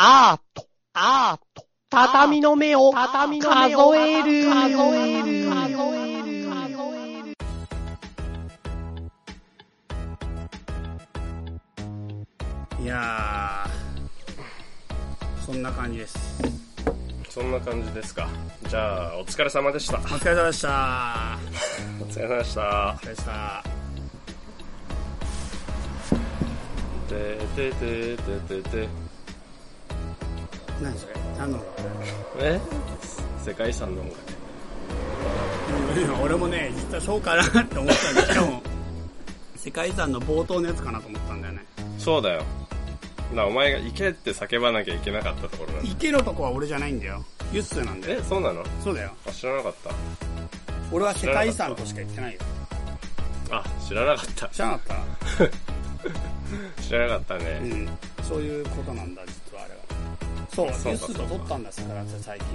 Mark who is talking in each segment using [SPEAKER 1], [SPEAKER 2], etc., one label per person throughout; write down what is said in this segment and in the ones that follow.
[SPEAKER 1] アート、アート、畳の目を、畳の目を数える、数える、数える、数える。
[SPEAKER 2] いやー、そんな感じです。
[SPEAKER 3] そんな感じですか。じゃあ、お疲れ様でした。
[SPEAKER 2] お疲れ様でした。
[SPEAKER 3] お疲れ様でした
[SPEAKER 2] お。疲れ様でした。
[SPEAKER 3] てててててて。
[SPEAKER 2] 何それ？何の？
[SPEAKER 3] え？世界遺産の音楽。
[SPEAKER 2] 今俺もね、実はそうかなって思ったんだけど、世界遺産の冒頭のやつかなと思ったんだよね。
[SPEAKER 3] そうだよ。だからお前が行けって叫ばなきゃいけなかったところなんだ。
[SPEAKER 2] 池のとこは俺じゃないんだよ。ユッスーなんだよ。
[SPEAKER 3] え、そうなの？
[SPEAKER 2] そうだよ。
[SPEAKER 3] あ、知らなかった。
[SPEAKER 2] 俺は世界遺産としか言ってないよ。
[SPEAKER 3] あ、知らなかった。
[SPEAKER 2] 知らなかっ
[SPEAKER 3] 知らなかった
[SPEAKER 2] たう
[SPEAKER 3] ね。
[SPEAKER 2] ん。そういうことなんだ、実。そう、
[SPEAKER 3] そうか
[SPEAKER 2] ユッスーと撮ったんだ、スクラッチ最近。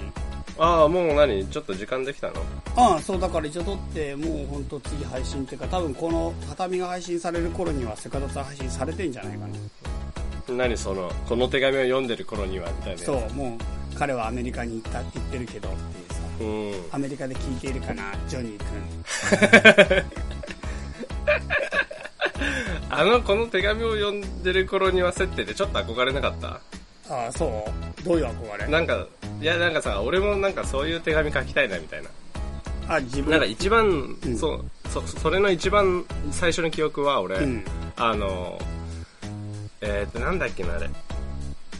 [SPEAKER 3] ああ、もう何？ちょっと時間できたの？
[SPEAKER 2] ああ、そう、だから一応撮って、もう本当次配信っていうか、多分この畳が配信される頃にはセカドツは配信されてんじゃないかな。
[SPEAKER 3] 何その、この手紙を読んでる頃には、みたいな。
[SPEAKER 2] そう、もう彼はアメリカに行ったって言ってるけどっていうさ。
[SPEAKER 3] うん。
[SPEAKER 2] アメリカで聞いているかな、ジョニー君。
[SPEAKER 3] あの、この手紙を読んでる頃には設定でちょっと憧れなかった？
[SPEAKER 2] ああ、そう？どういう憧れ？
[SPEAKER 3] なんか、いやなんかさ、俺もなんかそういう手紙書きたいなみたいな。
[SPEAKER 2] あ、自分？
[SPEAKER 3] なんか一番、
[SPEAKER 2] ん
[SPEAKER 3] そう、そ、それの一番最初の記憶は俺、
[SPEAKER 2] うん。
[SPEAKER 3] あの、えっ、ー、と、なんだっけな、あれ。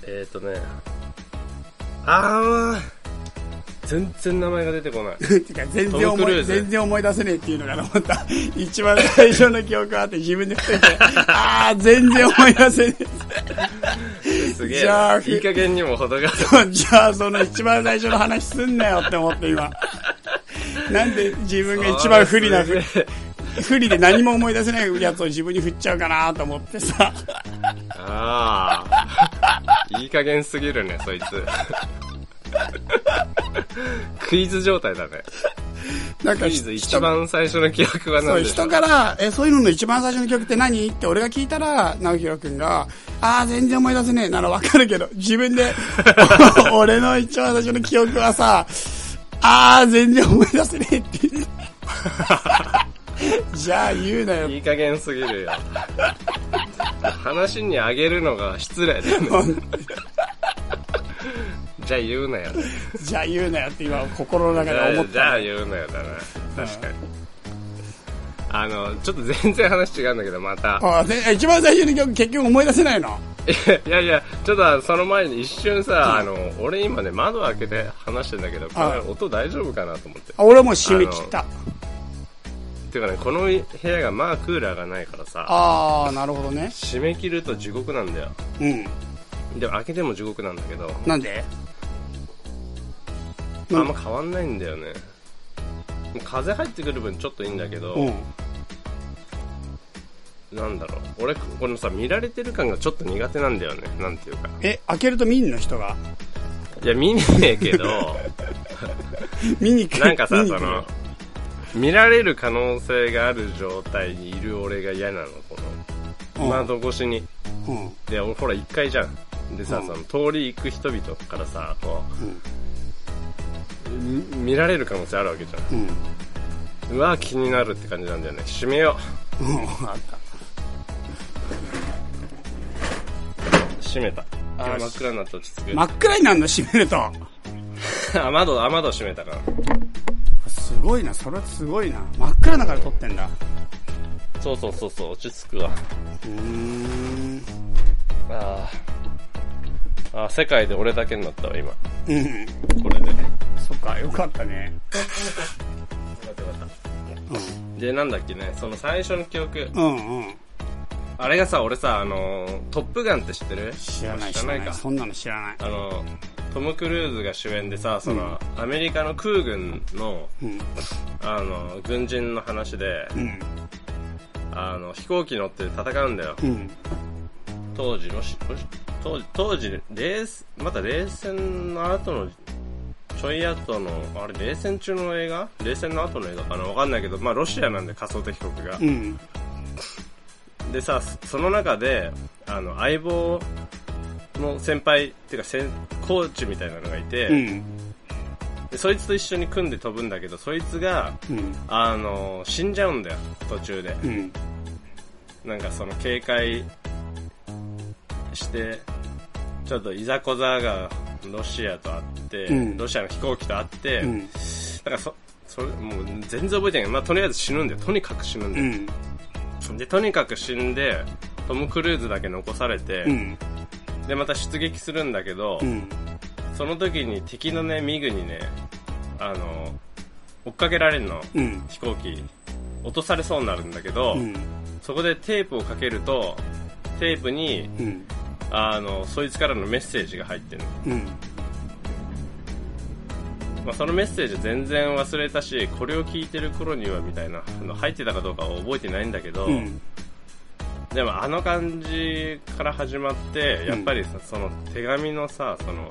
[SPEAKER 3] えっ、ー、とね、あー、全然名前が出てこない。
[SPEAKER 2] てか全然思い、全然思い出せねえっていうのが思った。一番最初の記憶があって自分で言っといて、ああ、全然思い出せね
[SPEAKER 3] すげえ
[SPEAKER 2] じゃあ
[SPEAKER 3] な。いい加減にも程がある。
[SPEAKER 2] え。じゃあ、その一番最初の話すんなよって思って今。なんで自分が一番不利な、不利で何も思い出せないやつを自分に振っちゃうかなと思ってさ。
[SPEAKER 3] ああ。いい加減すぎるね、そいつ。クイズ状態だね。
[SPEAKER 2] なんか
[SPEAKER 3] クイズ一番最初の記憶は何でしょ
[SPEAKER 2] 人から、え、そういうのの一番最初の曲って何？って俺が聞いたら、直弘くんが、ああ、全然思い出せねえならわかるけど、自分で、俺の一番最初の記憶はさ、ああ、全然思い出せねえって。じゃあ言うなよ。
[SPEAKER 3] いい加減すぎるよ。話にあげるのが失礼だよね。じゃあ言うなよ。
[SPEAKER 2] じゃあ言うなよって今心の中で思った。
[SPEAKER 3] じゃあ言うなよだな。確かに。あの、ちょっと全然話違うんだけど、また。
[SPEAKER 2] あ一番最初の曲結局思い出せないの？
[SPEAKER 3] いやいや、ちょっとその前に一瞬さ、あの、俺今ね、窓開けて話してんだけど、これ音大丈夫かなと思って。
[SPEAKER 2] あ俺もう締め切った。
[SPEAKER 3] ていうかね、この部屋がまあクーラーがないからさ、
[SPEAKER 2] ああ、なるほどね。
[SPEAKER 3] 締め切ると地獄なんだよ。
[SPEAKER 2] うん。
[SPEAKER 3] でも開けても地獄なんだけど、
[SPEAKER 2] なんで？
[SPEAKER 3] あんま変わんないんだよね。風入ってくる分ちょっといいんだけど、
[SPEAKER 2] うん。
[SPEAKER 3] なんだろう。俺、このさ、見られてる感がちょっと苦手なんだよね。なんていうか。
[SPEAKER 2] え、開けると見んの人が？
[SPEAKER 3] いや、見ねえけど、
[SPEAKER 2] 見に来る。
[SPEAKER 3] なんかさ、その、見られる可能性がある状態にいる俺が嫌なの、この、
[SPEAKER 2] うん
[SPEAKER 3] 窓越しに。
[SPEAKER 2] うん。
[SPEAKER 3] で、俺ほら1階じゃん。でさ、
[SPEAKER 2] うん
[SPEAKER 3] その通り行く人々からさ、こ
[SPEAKER 2] う
[SPEAKER 3] 見られる可能性あるわけじゃ
[SPEAKER 2] うん。
[SPEAKER 3] ん。うわ、気になるって感じなんだよね。閉めよ
[SPEAKER 2] うん。あった。
[SPEAKER 3] う。閉めた。あ真っ暗になって落ち着く。
[SPEAKER 2] 真っ暗になるの？閉めると。
[SPEAKER 3] あ、窓、あ、窓閉めたから。
[SPEAKER 2] すごいな、それはすごいな。真っ暗だから撮ってんだ。
[SPEAKER 3] そうそうそうそう、落ち着くわ。
[SPEAKER 2] うーん。
[SPEAKER 3] あー。あー、世界で俺だけになったわ、今。
[SPEAKER 2] うん。
[SPEAKER 3] これで。よ
[SPEAKER 2] そっか、よかったね。
[SPEAKER 3] かったよかったで、なんだっけね、その最初の記憶。
[SPEAKER 2] うん。うんうん。
[SPEAKER 3] あれがさ、俺さ、あのー、トップガンって知ってる？
[SPEAKER 2] 知らない、知らない。
[SPEAKER 3] か。
[SPEAKER 2] そんなの知らない。
[SPEAKER 3] あの、トム・クルーズが主演でさ、その、アメリカの空軍の、
[SPEAKER 2] うん。
[SPEAKER 3] あの、軍人の話で、
[SPEAKER 2] うん。
[SPEAKER 3] あの、飛行機乗って戦うんだよ。
[SPEAKER 2] うん。
[SPEAKER 3] 当時、ロシ、ロシ当時、当時、冷戦、また冷戦の後の、ちょい後の、あれ、冷戦中の映画？冷戦の後の映画かな？わかんないけど、まあ、ロシアなんで仮想敵国が
[SPEAKER 2] う。ん。
[SPEAKER 3] でさ、その中で、あの、相棒の先輩っていうか先コーチみたいなのがいて、
[SPEAKER 2] うん。
[SPEAKER 3] でそいつと一緒に組んで飛ぶんだけどそいつが
[SPEAKER 2] うん。
[SPEAKER 3] あの死んじゃうんだよ途中で
[SPEAKER 2] うん。
[SPEAKER 3] なんかその警戒してちょっといざこざがロシアとあって、
[SPEAKER 2] うん
[SPEAKER 3] ロシアの飛行機とあって、
[SPEAKER 2] うん。
[SPEAKER 3] だからそそれもう全然覚えてないまあ、とりあえず死ぬんだよとにかく死ぬんだ
[SPEAKER 2] う
[SPEAKER 3] よ、
[SPEAKER 2] ん。
[SPEAKER 3] でとにかく死んでトム・クルーズだけ残されて、
[SPEAKER 2] うん。
[SPEAKER 3] でまた出撃するんだけど、
[SPEAKER 2] うん。
[SPEAKER 3] その時に敵のねミグにねあの追っかけられるの
[SPEAKER 2] うん。
[SPEAKER 3] 飛行機落とされそうになるんだけど、
[SPEAKER 2] うん。
[SPEAKER 3] そこでテープをかけるとテープに
[SPEAKER 2] うん。
[SPEAKER 3] あのそいつからのメッセージが入ってるの、
[SPEAKER 2] うん。
[SPEAKER 3] まあ、そのメッセージ全然忘れたしこれを聞いてる頃にはみたいなの入ってたかどうかは覚えてないんだけど、
[SPEAKER 2] うん。
[SPEAKER 3] でもあの感じから始まってやっぱりさ、その手紙のさその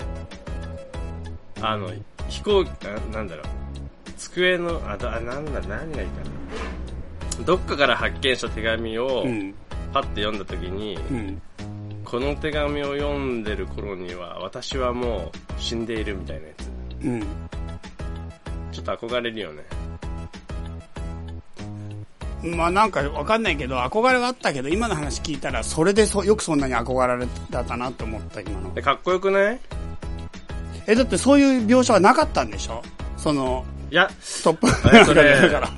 [SPEAKER 3] あの飛行機あなんだろう机のあだなんだ何がいいかなどっかから発見した手紙を
[SPEAKER 2] うん。
[SPEAKER 3] パッて読んだ時に、
[SPEAKER 2] うん。
[SPEAKER 3] この手紙を読んでる頃には私はもう死んでいるみたいなやつ
[SPEAKER 2] うん。
[SPEAKER 3] ちょっと憧れるよね
[SPEAKER 2] まあなんかわかんないけど、憧れはあったけど、今の話聞いたら、それでそよくそんなに憧れだったなって思った、今の。
[SPEAKER 3] でかっこよくない？
[SPEAKER 2] え、だってそういう描写はなかったんでしょ？その、
[SPEAKER 3] いや
[SPEAKER 2] トップ
[SPEAKER 3] えそれ
[SPEAKER 2] だから。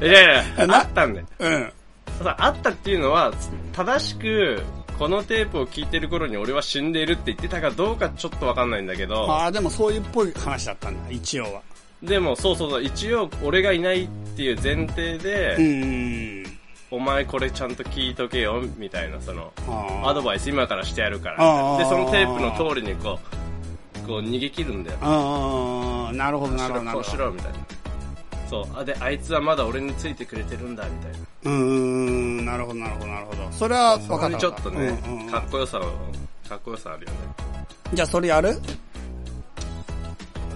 [SPEAKER 3] いやいや
[SPEAKER 2] な
[SPEAKER 3] あったんだよ
[SPEAKER 2] うん。
[SPEAKER 3] さあったっていうのは正しくこのテープを聞いてる頃に俺は死んでいるって言ってたかどうかちょっとわかんないんだけど
[SPEAKER 2] ああ、でもそういうっぽい話だったんだ、一応は。
[SPEAKER 3] でもそうそうそう一応俺がいないっていう前提で、
[SPEAKER 2] うーん。
[SPEAKER 3] お前これちゃんと聞いとけよみたいなそのアドバイス今からしてやるからでそのテープの通りにこうこう逃げ切るんだよ
[SPEAKER 2] あーなるほど、なるほど、なる
[SPEAKER 3] こう。しろみたいなそう。あであいつはまだ俺についてくれてるんだみたいな。
[SPEAKER 2] うーん、なるほど、なるほど、なるほど。それは分かった。
[SPEAKER 3] ちょっとね、
[SPEAKER 2] うんうん。
[SPEAKER 3] かっこよさをかっこよさあるよね。
[SPEAKER 2] じゃあそれやる？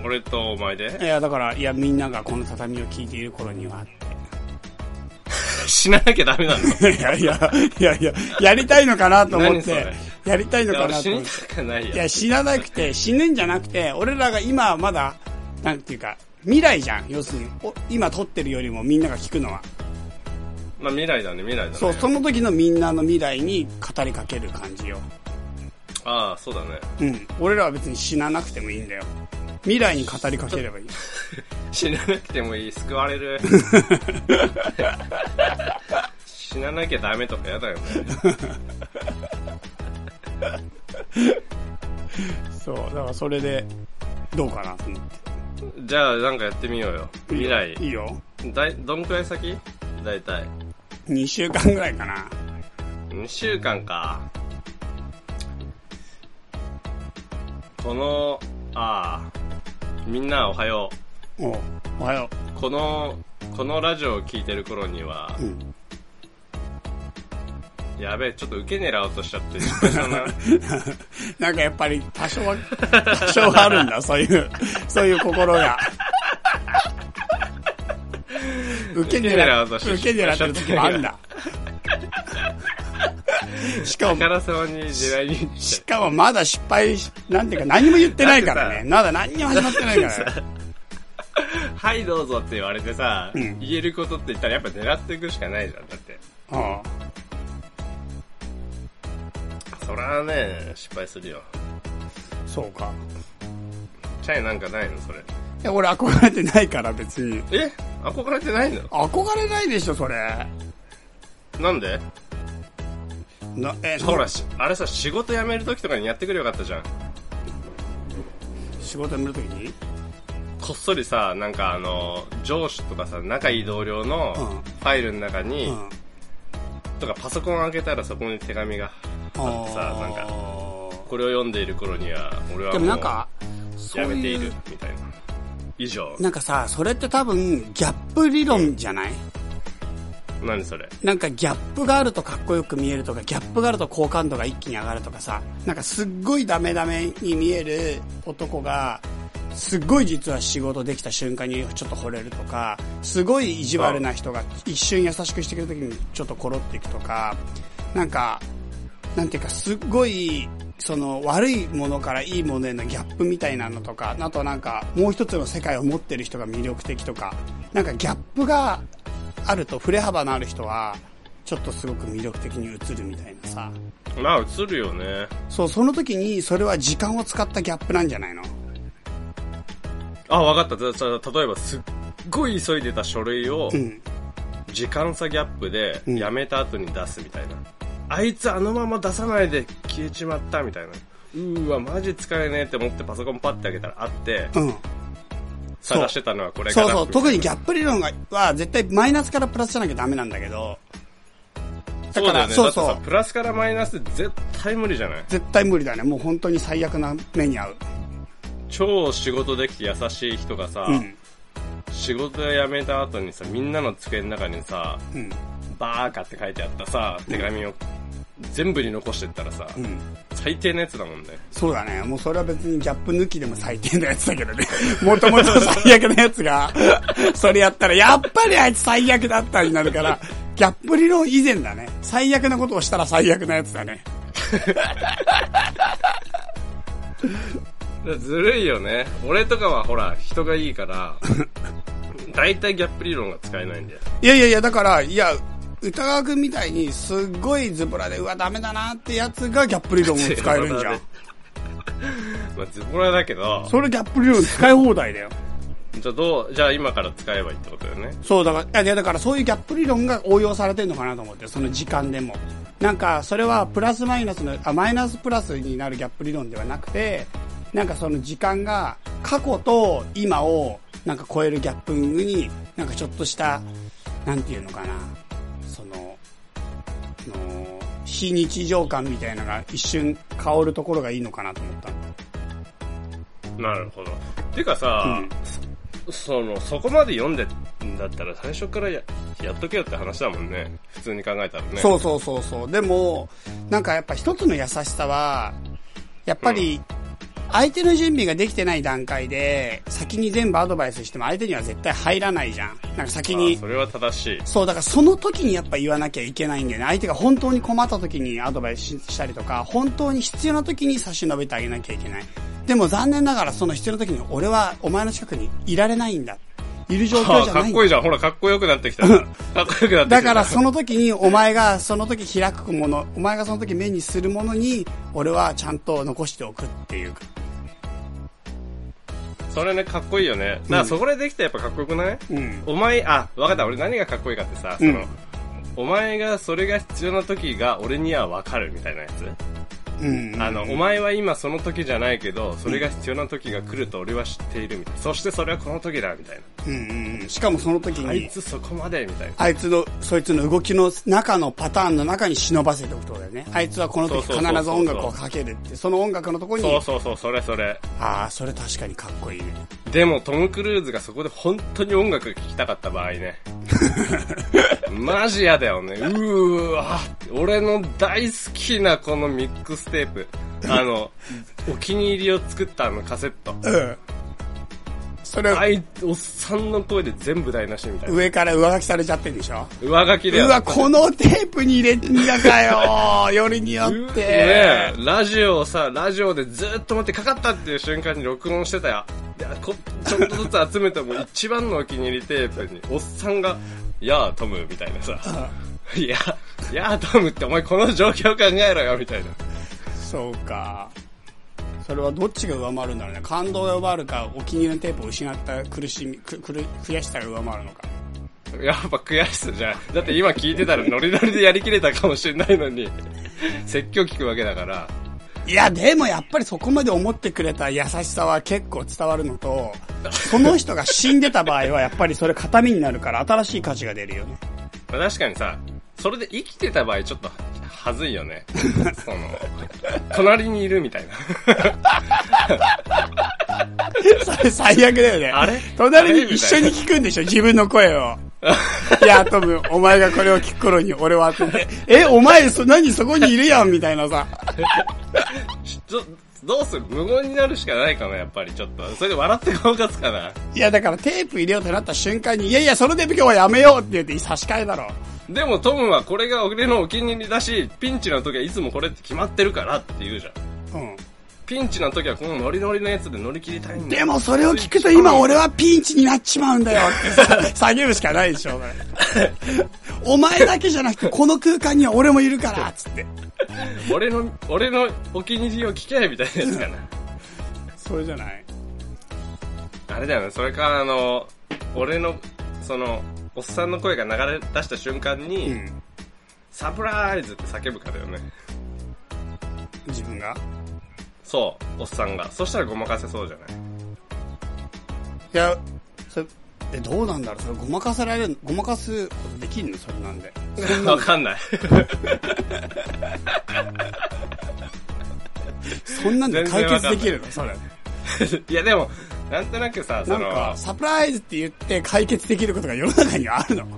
[SPEAKER 3] 俺とお前で？
[SPEAKER 2] いや、だから、いや、みんながこの畳を聞いている頃には。
[SPEAKER 3] 死ななきゃダメなの？
[SPEAKER 2] い やいや、いやいや、やりたいのかなと思って。やりたいのかなと思って。
[SPEAKER 3] いや、
[SPEAKER 2] 死ななくて、死ぬんじゃなくて、俺らが今はまだ、なんていうか、未来じゃん。要するに、お今撮ってるよりもみんなが聞くのは。
[SPEAKER 3] まあ未来だね未来だね
[SPEAKER 2] そう、その時のみんなの未来に語りかける感じよ。
[SPEAKER 3] ああそうだね
[SPEAKER 2] うん。俺らは別に死ななくてもいいんだよ。未来に語りかければいい。
[SPEAKER 3] 死ななくてもいい救われる 死ななきゃダメとかやだよね
[SPEAKER 2] そう、だからそれで、どうかなと思って。
[SPEAKER 3] じゃあなんかやってみようよ未来
[SPEAKER 2] いいよ。
[SPEAKER 3] だいどんくらい先？だいたい
[SPEAKER 2] 2週間ぐらいかな。
[SPEAKER 3] 2週間かこのああみんなおはよ
[SPEAKER 2] おうおはよ
[SPEAKER 3] うこのこのラジオを聞いてる頃には
[SPEAKER 2] う。うん。
[SPEAKER 3] やべえちょっと受け狙おうとしちゃってな
[SPEAKER 2] なんかやっぱり多少は、多少はあるんだ、そういう、そういう心が。受け狙
[SPEAKER 3] おうとして
[SPEAKER 2] 受け狙ってる時もあるんだ。しかも、しかもまだ失敗し、なんていうか何も言ってないからね。まだ何にも始まってないから。
[SPEAKER 3] はいどうぞって言われてさ、
[SPEAKER 2] うん。
[SPEAKER 3] 言えることって言ったらやっぱ狙っていくしかないじゃんだって。
[SPEAKER 2] あ
[SPEAKER 3] そらね失敗するよ。
[SPEAKER 2] あそうか。
[SPEAKER 3] チャイなんかないの？それ。
[SPEAKER 2] いや、俺憧れてないから別に。
[SPEAKER 3] え？憧れてないの？
[SPEAKER 2] 憧れないでしょ、それ。
[SPEAKER 3] なんで？
[SPEAKER 2] な、え、
[SPEAKER 3] ほらしあれさ仕事辞める時とかにやってくれよかったじゃん。
[SPEAKER 2] 仕事辞めるときに？
[SPEAKER 3] こっそりさなんかあの上司とかさ仲いい同僚の
[SPEAKER 2] うん。
[SPEAKER 3] ファイルの中に、
[SPEAKER 2] うん。
[SPEAKER 3] とかパソコン開けたらそこに手紙があってさなんかこれを読んでいる頃には俺は
[SPEAKER 2] で
[SPEAKER 3] もうやめているみたいな。以上
[SPEAKER 2] なんかさ、それって多分、ギャップ理論じゃない？
[SPEAKER 3] 何それ？
[SPEAKER 2] なんかギャップがあるとかっこよく見えるとか、ギャップがあると好感度が一気に上がるとかさ、なんかすっごいダメダメに見える男が、すっごい実は仕事できた瞬間にちょっと惚れるとか、すごい意地悪な人が一瞬優しくしてくれるときにちょっとコロっていくとか、なんか、なんていうか、すっごい、その悪いものからいいものへのギャップみたいなのとか、あとなんかもう一つの世界を持ってる人が魅力的とか、なんかギャップがあると振れ幅のある人は、ちょっとすごく魅力的に映るみたいなさ。
[SPEAKER 3] まあ、映るよね。
[SPEAKER 2] そう、その時にそれは時間を使ったギャップなんじゃないの？
[SPEAKER 3] あ、わかった。じゃあ例えば、すっごい急いでた書類を、
[SPEAKER 2] うん。
[SPEAKER 3] 時間差ギャップで、
[SPEAKER 2] うん
[SPEAKER 3] やめた後に出すみたいな。あいつあのまま出さないで消えちまったみたいな。うーわ、マジ使えねえって思ってパソコンパッて開けたらあって、
[SPEAKER 2] うん。
[SPEAKER 3] 探してたのはこれかな。
[SPEAKER 2] そうそう、特にギャップ理論がは絶対マイナスからプラスじゃなきゃダメなんだけど、だから、
[SPEAKER 3] そうね。
[SPEAKER 2] そう
[SPEAKER 3] プラスからマイナス絶対無理じゃない？
[SPEAKER 2] 絶対無理だね。もう本当に最悪な目に遭う。
[SPEAKER 3] 超仕事できて優しい人がさ、
[SPEAKER 2] うん。
[SPEAKER 3] 仕事辞めた後にさ、みんなの机の中にさ、
[SPEAKER 2] うん。
[SPEAKER 3] バーカって書いてあったさ、手紙を全部に残してったらさ、
[SPEAKER 2] うん。
[SPEAKER 3] 最低なやつだもんね。
[SPEAKER 2] そうだね。もうそれは別にギャップ抜きでも最低なやつだけどね。もともと最悪なやつが、それやったら、やっぱりあいつ最悪だったになるから、ギャップ理論以前だね。最悪なことをしたら最悪なやつだね。
[SPEAKER 3] ずるいよね。俺とかはほら、人がいいから、大体ギャップ理論が使えないんだよ。
[SPEAKER 2] いやいやいや、だから、いや、歌川くんみたいにすっごいズボラで、うわ、ダメだなってやつがギャップ理論を使えるんじゃん。
[SPEAKER 3] まあ、ズボラだけど、
[SPEAKER 2] それギャップ理論使い放題だよ。
[SPEAKER 3] じゃあどう、じゃあ今から使えばいいってことだよね。
[SPEAKER 2] そう、だから、いや、だからそういうギャップ理論が応用されてるのかなと思って、その時間でも。なんか、それはプラスマイナスの、あ、マイナスプラスになるギャップ理論ではなくて、なんかその時間が過去と今をなんか超えるギャップに、なんかちょっとした、なんていうのかな、その、の非日常感みたいなのが一瞬香るところがいいのかなと思ったの。
[SPEAKER 3] なるほど。てかさ、その、そこまで読んでんだったら最初からや、やっとけよって話だもんね。普通に考えたらね。
[SPEAKER 2] そうそうそうそう。でも、なんかやっぱ一つの優しさは、やっぱり、相手の準備ができてない段階で、先に全部アドバイスしても相手には絶対入らないじゃん。なんか先に
[SPEAKER 3] あ、それは正しい。
[SPEAKER 2] そう、だからその時にやっぱ言わなきゃいけないんだよね。相手が本当に困った時にアドバイスしたりとか、本当に必要な時に差し伸べてあげなきゃいけない。でも残念ながらその必要な時に俺はお前の近くにいられないんだ。いる状況
[SPEAKER 3] あ
[SPEAKER 2] じゃないんだ
[SPEAKER 3] かっこいいじゃん。ほら、かっこよくなってきた。かっこよくなってきた。
[SPEAKER 2] だからその時にお前がその時開くもの、お前がその時目にするものに、俺はちゃんと残しておくっていうか。
[SPEAKER 3] それね、かっこいいよね。だからそこでできたらやっぱかっこよくない？
[SPEAKER 2] うん。
[SPEAKER 3] お前、あ、わかった。俺何がかっこいいかってさ、その、
[SPEAKER 2] うん
[SPEAKER 3] お前がそれが必要な時が俺にはわかるみたいなやつ？
[SPEAKER 2] うん。
[SPEAKER 3] あの、お前は今その時じゃないけど、それが必要な時が来ると俺は知っているみたいな。そしてそれはこの時だみたい
[SPEAKER 2] うんうんうん。しかもその時
[SPEAKER 3] な。あい
[SPEAKER 2] に、
[SPEAKER 3] つそこまでみたいな。
[SPEAKER 2] あいつの、そいつの動きの中のパターンの中に忍ばせておくとだよね。あいつはこの時必ず音楽をかけるって、その音楽のところに、
[SPEAKER 3] そうそうそう、それそれ。
[SPEAKER 2] ああ、それ確かにかっこいいね。
[SPEAKER 3] でもトム・クルーズがそこで本当に音楽が聴きたかった場合ね。マジやだよね。うーわ。俺の大好きなこのミックステープ。あの、お気に入りを作ったあのカセット。
[SPEAKER 2] うん。それ、
[SPEAKER 3] あい、おっさんの声で全部台無しみたいな。
[SPEAKER 2] 上から上書きされちゃってんでしょ？
[SPEAKER 3] 上書きで
[SPEAKER 2] うわ、このテープに入れんだかよ よりによっ
[SPEAKER 3] ね
[SPEAKER 2] て。
[SPEAKER 3] え、ラジオをさ、ラジオでずっと待ってかかったっていう瞬間に録音してたよ。でこちょっとずつ集めても一番のお気に入りテープに、おっさんが、やあ、トム、みたいなさ。いや、やあ、トムってお前この状況考えろよ、みたいな。
[SPEAKER 2] そうか。それはどっちが上回るんだろうね。感動が上回るか、お気に入りのテープを失った苦しみ、く、くる、悔しさが上回るのか。
[SPEAKER 3] やっぱ悔しさじゃん。だって今聞いてたらノリノリでやりきれたかもしれないのに、説教聞くわけだから。
[SPEAKER 2] いや、でもやっぱりそこまで思ってくれた優しさは結構伝わるのと、その人が死んでた場合はやっぱりそれ形見になるから新しい価値が出るよね。
[SPEAKER 3] まあ確かにさ、それで生きてた場合ちょっとはずいよね。その、隣にいるみたい
[SPEAKER 2] それ 最悪だよね。
[SPEAKER 3] あれ？
[SPEAKER 2] 隣に一緒に聞くんでしょ？自分の声を。いや、トム、お前がこれを聞く頃に俺はえ、お前そ、何そこにいるやんみたいなさ。
[SPEAKER 3] な。ちょどうする？無言になるしかないかな、やっぱりちょっと。それで笑って顔勝つかな。
[SPEAKER 2] いや、だからテープ入れようってなった瞬間に、いやいや、それで今日はやめようって言って差し替えだろ。
[SPEAKER 3] でもトムはこれが俺のお気に入りだし、ピンチの時はいつもこれって決まってるからって言うじゃん。
[SPEAKER 2] うん。
[SPEAKER 3] ピンチの時はこのノリノリのやつで乗り切りたいんだ
[SPEAKER 2] でもそれを聞くと今俺はピンチになっちまうんだよってさ叫ぶしかないでしょ。お前だけじゃなくてこの空間には俺もいるから、つって。
[SPEAKER 3] 俺の、俺のお気に入りを聞けみたいなやつかな。
[SPEAKER 2] それじゃない？
[SPEAKER 3] あれだよね、それからあの、俺の、その、おっさんの声が流れ出した瞬間に、
[SPEAKER 2] うん。
[SPEAKER 3] サプライズって叫ぶからよね。
[SPEAKER 2] 自分が？
[SPEAKER 3] そう、おっさんが。そしたらごまかせそうじゃない？
[SPEAKER 2] いや、それ、え、どうなんだろう？それごまかせられる、ごまかすことできんの？それなんで。
[SPEAKER 3] わかんない。
[SPEAKER 2] そんなんで解決できるの？それ。
[SPEAKER 3] いやでも、なんとなくさ、その、
[SPEAKER 2] なんか、サプライズって言って解決できることが世の中にはあるの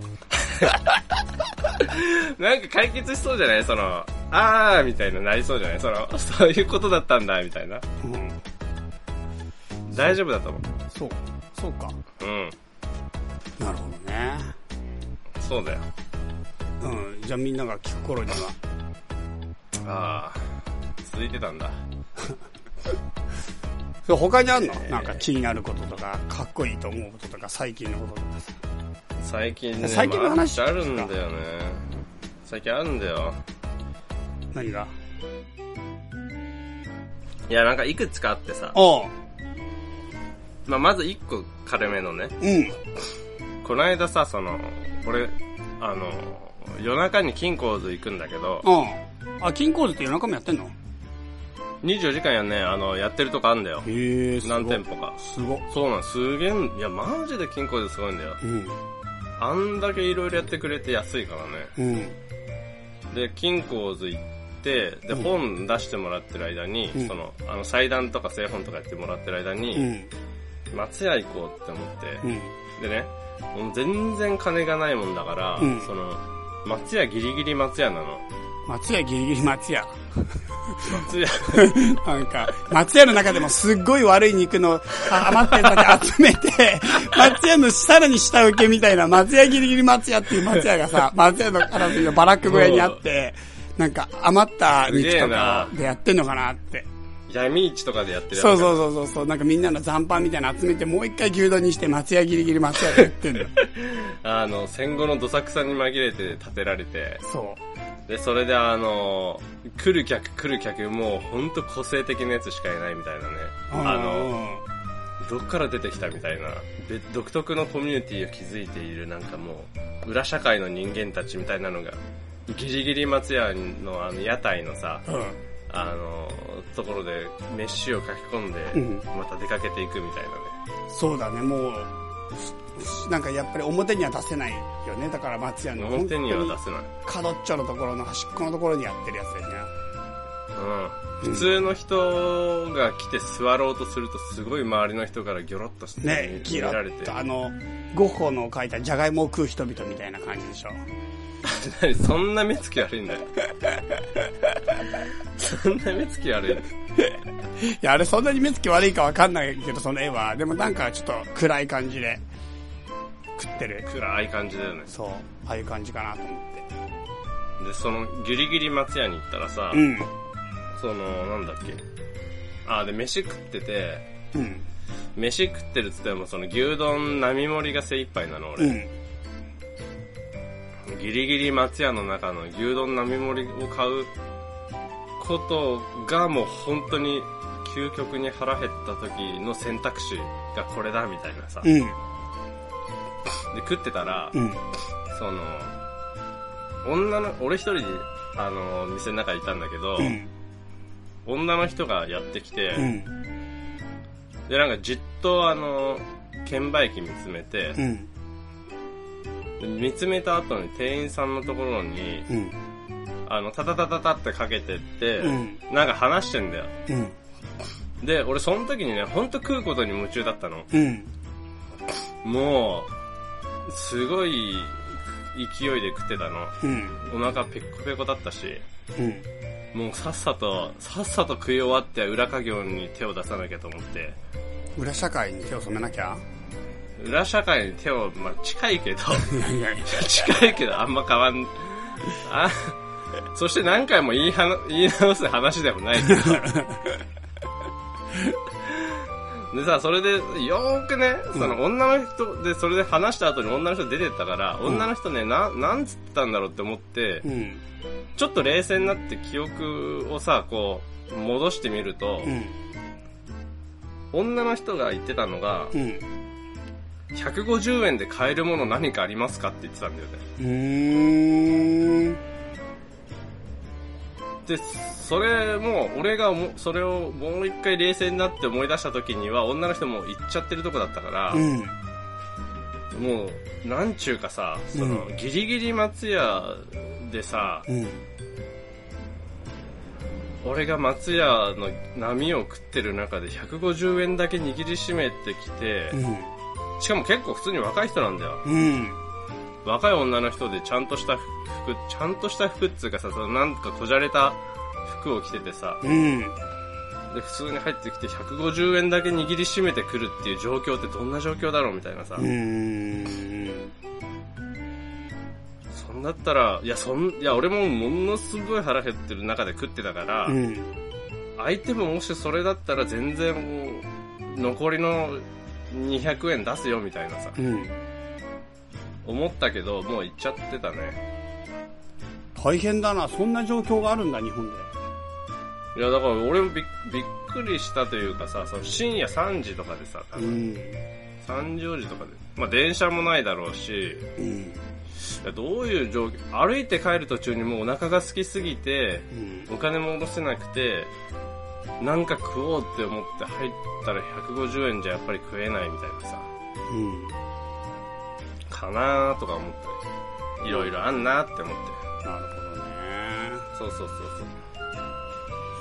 [SPEAKER 3] なんか解決しそうじゃない？その、あーみたいななりそうじゃない？その、そういうことだったんだ、みたいな。
[SPEAKER 2] うん。
[SPEAKER 3] 大丈夫だと思
[SPEAKER 2] そう。そうか。
[SPEAKER 3] う。うん。
[SPEAKER 2] なるほどね。
[SPEAKER 3] そうだよ。
[SPEAKER 2] うん。じゃあみんなが聞く頃には。
[SPEAKER 3] ああ、続いてたんだ。
[SPEAKER 2] それ他にあんの、なんか気になることとか、かっこいいと思うこととか、最近のこととかさ。
[SPEAKER 3] 最近ね、
[SPEAKER 2] 最近の話？
[SPEAKER 3] まああるんだよね。最近あるんだよ。
[SPEAKER 2] 何が？
[SPEAKER 3] いや、なんかいくつかあってさ。まあ、まず一個軽めのね、
[SPEAKER 2] うん。
[SPEAKER 3] この間さ、その、俺、あの、夜中に金庫図行くんだけど、
[SPEAKER 2] うん。あ、金工事って夜中もやってんの？
[SPEAKER 3] 24時間やんね、あの、やってるとこあんだよ。
[SPEAKER 2] へえ、
[SPEAKER 3] 何店舗か。
[SPEAKER 2] すご。
[SPEAKER 3] そうなん、すげえん、いや、マジで金庫図すごいんだよ。
[SPEAKER 2] うん。
[SPEAKER 3] あんだけいろいろやってくれて安いからね。
[SPEAKER 2] うん。
[SPEAKER 3] で、金庫図行って、で、
[SPEAKER 2] うん
[SPEAKER 3] 本出してもらってる間に、
[SPEAKER 2] うん
[SPEAKER 3] その、あの、祭壇とか製本とかやってもらってる間
[SPEAKER 2] う
[SPEAKER 3] に、
[SPEAKER 2] ん。
[SPEAKER 3] 松屋行こうって思って、
[SPEAKER 2] うん。
[SPEAKER 3] でね、もう全然金がないもんだから、
[SPEAKER 2] うん
[SPEAKER 3] その、松屋ギリギリ松屋なの。
[SPEAKER 2] 松屋ギリギリ松屋。
[SPEAKER 3] 松屋、
[SPEAKER 2] なんか、松屋の中でもすっごい悪い肉のあ余ったやつだけ集めて、松屋のさらに下請けみたいな松屋ギリギリ松屋っていう松屋がさ、松屋のあのバラック小屋にあって、なんか余った肉とかでやってんのかなって。
[SPEAKER 3] 闇市とかでやってる。
[SPEAKER 2] そうそうそうそうなんかみんなの残飯みたいなの集めてもう一回牛丼にして松屋ギリギリ松屋でやってんの。
[SPEAKER 3] あの、戦後のどさくさに紛れて建てられて、
[SPEAKER 2] そ
[SPEAKER 3] で、それであの、来る客来る客、もうほんと個性的なやつしかいないみたいなね。
[SPEAKER 2] う。
[SPEAKER 3] あの、どっから出てきたみたいな、べ独特のコミュニティを築いているなんかもう、裏社会の人間たちみたいなのが、ギリギリ松屋のあの屋台のさ、
[SPEAKER 2] うん。
[SPEAKER 3] あの、ところで飯を書き込んで、
[SPEAKER 2] うん
[SPEAKER 3] また出かけていくみたいなね。
[SPEAKER 2] そうだね、もう、なんかやっぱり表には出せないよね。だから松屋の
[SPEAKER 3] 表には出せない。
[SPEAKER 2] 角っちょのところの端っこのところにやってるやつだよね。
[SPEAKER 3] うん。普通の人が来て座ろうとすると、すごい周りの人からギョロッとして
[SPEAKER 2] ね、
[SPEAKER 3] 見
[SPEAKER 2] ギラ
[SPEAKER 3] られて。
[SPEAKER 2] ッと、あの、ゴッホの描いたジャガイモを食う人々みたいな感じでしょ。
[SPEAKER 3] 何 そんな目つき悪いんだよ。そんな目つき悪い
[SPEAKER 2] いや、あれそんなに目つき悪いかわかんないけど、その絵は。でもなんかちょっと暗い感じで食ってる。
[SPEAKER 3] 暗い感じだよね。
[SPEAKER 2] そう。ああいう感じかなと思って。
[SPEAKER 3] で、その、ギリギリ松屋に行ったらさ、
[SPEAKER 2] うん。
[SPEAKER 3] その、なんだっけ。あ、で、飯食ってて、
[SPEAKER 2] うん。
[SPEAKER 3] 飯食ってるっつっても、その牛丼並盛りが精一杯なの、俺。
[SPEAKER 2] うん。
[SPEAKER 3] ギリギリ松屋の中の牛丼並盛りを買うことがもう本当に究極に腹減った時の選択肢がこれだみたいなさ。で、
[SPEAKER 2] うん。
[SPEAKER 3] 食ってたら、
[SPEAKER 2] うん。
[SPEAKER 3] その、女の、俺一人で、あの、店の中にいたんだけど、
[SPEAKER 2] うん。
[SPEAKER 3] 女の人がやってきて、
[SPEAKER 2] うん。
[SPEAKER 3] で、なんかじっとあの、券売機見つめて、見つめた後に店員さんのところに、
[SPEAKER 2] うん。
[SPEAKER 3] あの、タタタタタってかけてって、
[SPEAKER 2] うん
[SPEAKER 3] なんか話してんだよ。
[SPEAKER 2] うん。
[SPEAKER 3] で、俺その時にね、ほんと食うことに夢中だったの。
[SPEAKER 2] うん。
[SPEAKER 3] もう、すごい勢いで食ってたの。
[SPEAKER 2] うん。
[SPEAKER 3] お腹ペッコペコだったし、
[SPEAKER 2] うん。
[SPEAKER 3] もうさっさと、さっさと食い終わって裏稼業に手を出さなきゃと思って。
[SPEAKER 2] 裏社会に手を染めなきゃ？
[SPEAKER 3] 裏社会に手を、まあ、近いけど。近いけどあんま変わん、あ、そして何回も言いはな言い直す話でもないけど。でさ、それで、よーくね、その女の人で、それで話した後に女の人出てったから、
[SPEAKER 2] ん
[SPEAKER 3] 女の人ね、な、なんつったんだろうって思って、
[SPEAKER 2] うん。
[SPEAKER 3] ちょっと冷静になって記憶をさ、こう、戻してみると、
[SPEAKER 2] うん。
[SPEAKER 3] 女の人が言ってたのが、
[SPEAKER 2] うん。
[SPEAKER 3] 150円で買えるもの何かありますかって言ってたんだよね。で、それも、俺がもそれをもう一回冷静になって思い出した時には、女の人も行っちゃってるとこだったから、
[SPEAKER 2] うん。
[SPEAKER 3] もう、なんちゅうかさ、その、
[SPEAKER 2] う
[SPEAKER 3] ギリギリ松屋でさ、
[SPEAKER 2] うん。
[SPEAKER 3] 俺が松屋の波を食ってる中で150円だけ握りしめてきて、
[SPEAKER 2] うん。
[SPEAKER 3] しかも結構普通に若い人なんだよ。
[SPEAKER 2] うん。
[SPEAKER 3] 若い女の人でちゃんとした服、ちゃんとした服っていうかさ、そのなんかこじゃれた服を着ててさ、
[SPEAKER 2] うん。
[SPEAKER 3] で、普通に入ってきて150円だけ握りしめてくるっていう状況ってどんな状況だろうみたいなさ。
[SPEAKER 2] うん。
[SPEAKER 3] そんだったら、いや、そん、いや、俺もものすごい腹減ってる中で食ってたから、
[SPEAKER 2] うん。
[SPEAKER 3] 相手ももしそれだったら全然もう、残りの200円出すよみたいなさ、
[SPEAKER 2] うん。
[SPEAKER 3] 思ったけど、もう行っちゃってたね。
[SPEAKER 2] 大変だな。そんな状況があるんだ、日本で。
[SPEAKER 3] いや、だから俺もびっびっくりしたというかさ、その深夜3時とかでさ、多
[SPEAKER 2] う
[SPEAKER 3] 分、
[SPEAKER 2] ん。
[SPEAKER 3] 3時とかで、まあ電車もないだろうし、
[SPEAKER 2] うん。
[SPEAKER 3] いやどういう状況、歩いて帰る途中にもうお腹が空きすぎて、
[SPEAKER 2] うん。
[SPEAKER 3] お金も下ろせなくて、なんか食おうって思って入ったら150円じゃやっぱり食えないみたいなさ、
[SPEAKER 2] うん。
[SPEAKER 3] かなーとか思ったり、いろいろあんなって思って。
[SPEAKER 2] なるほどね。
[SPEAKER 3] そうそうそう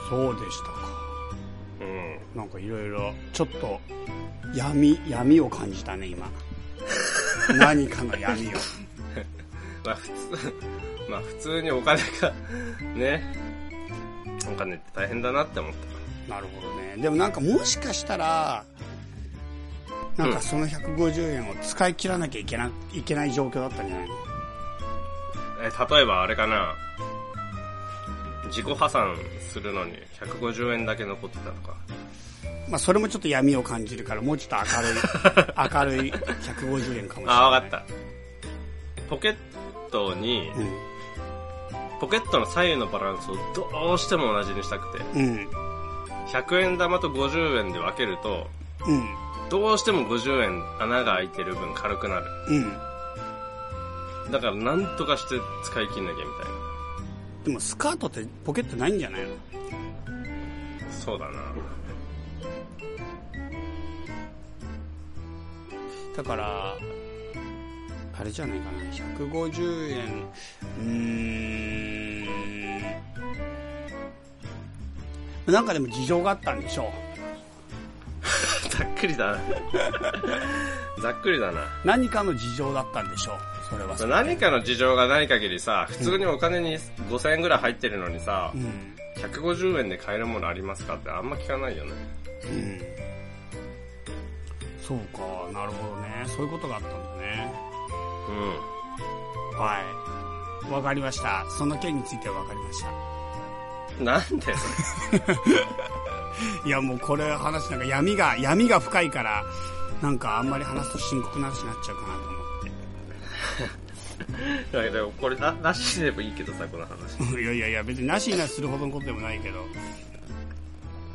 [SPEAKER 2] そうでしたか。
[SPEAKER 3] そう。うん。
[SPEAKER 2] なんかいろいろ、ちょっと、闇、闇を感じたね、今。何かの闇を。
[SPEAKER 3] まあ普通、まあ普通にお金が、ね、お金って大変だなって思った。
[SPEAKER 2] なるほどね。でもなんかもしかしたら、なんかその150円を使い切らなきゃいけな、いけない状況だったんじゃないの？
[SPEAKER 3] え、例えばあれかな、自己破産するのに150円だけ残ってたとか。
[SPEAKER 2] まあそれもちょっと闇を感じるから、もうちょっと明るい、明るい150円かもしれない。
[SPEAKER 3] あ、わかった。ポケットに、
[SPEAKER 2] うん。
[SPEAKER 3] ポケットの左右のバランスをどうしても同じにしたくて、
[SPEAKER 2] うん。
[SPEAKER 3] 100円玉と50円で分けると、
[SPEAKER 2] うん。
[SPEAKER 3] どうしても50円穴が開いてる分軽くなる。
[SPEAKER 2] うん。
[SPEAKER 3] だからなんとかして使い切んなきゃみたいな。
[SPEAKER 2] でもスカートってポケットないんじゃないの？
[SPEAKER 3] そうだな。
[SPEAKER 2] だから、あれじゃないかな、150円、うーん、なんかでも事情があったんでしょ
[SPEAKER 3] ざっくりだな。ざっくりだな。
[SPEAKER 2] う。何かの事情だったんでしょう？それはそれ。
[SPEAKER 3] 何かの事情がない限りさ、普通にお金に5000円ぐらい入ってるのにさ
[SPEAKER 2] う、ん。
[SPEAKER 3] 150円で買えるものありますかってあんま聞かないよね。
[SPEAKER 2] うん。そうか、なるほどね。そういうことがあったんだね。
[SPEAKER 3] う
[SPEAKER 2] はい。わかりました。その件についてはわかりました。
[SPEAKER 3] ん。なんで
[SPEAKER 2] いやもうこれ話なんか闇が、闇が深いから、なんかあんまり話すと深刻な話になっちゃうかなと思って。
[SPEAKER 3] それでもこれな、なしでもいいけどさ、この話。
[SPEAKER 2] いやいやいや、別になしになするほどのことでもないけど。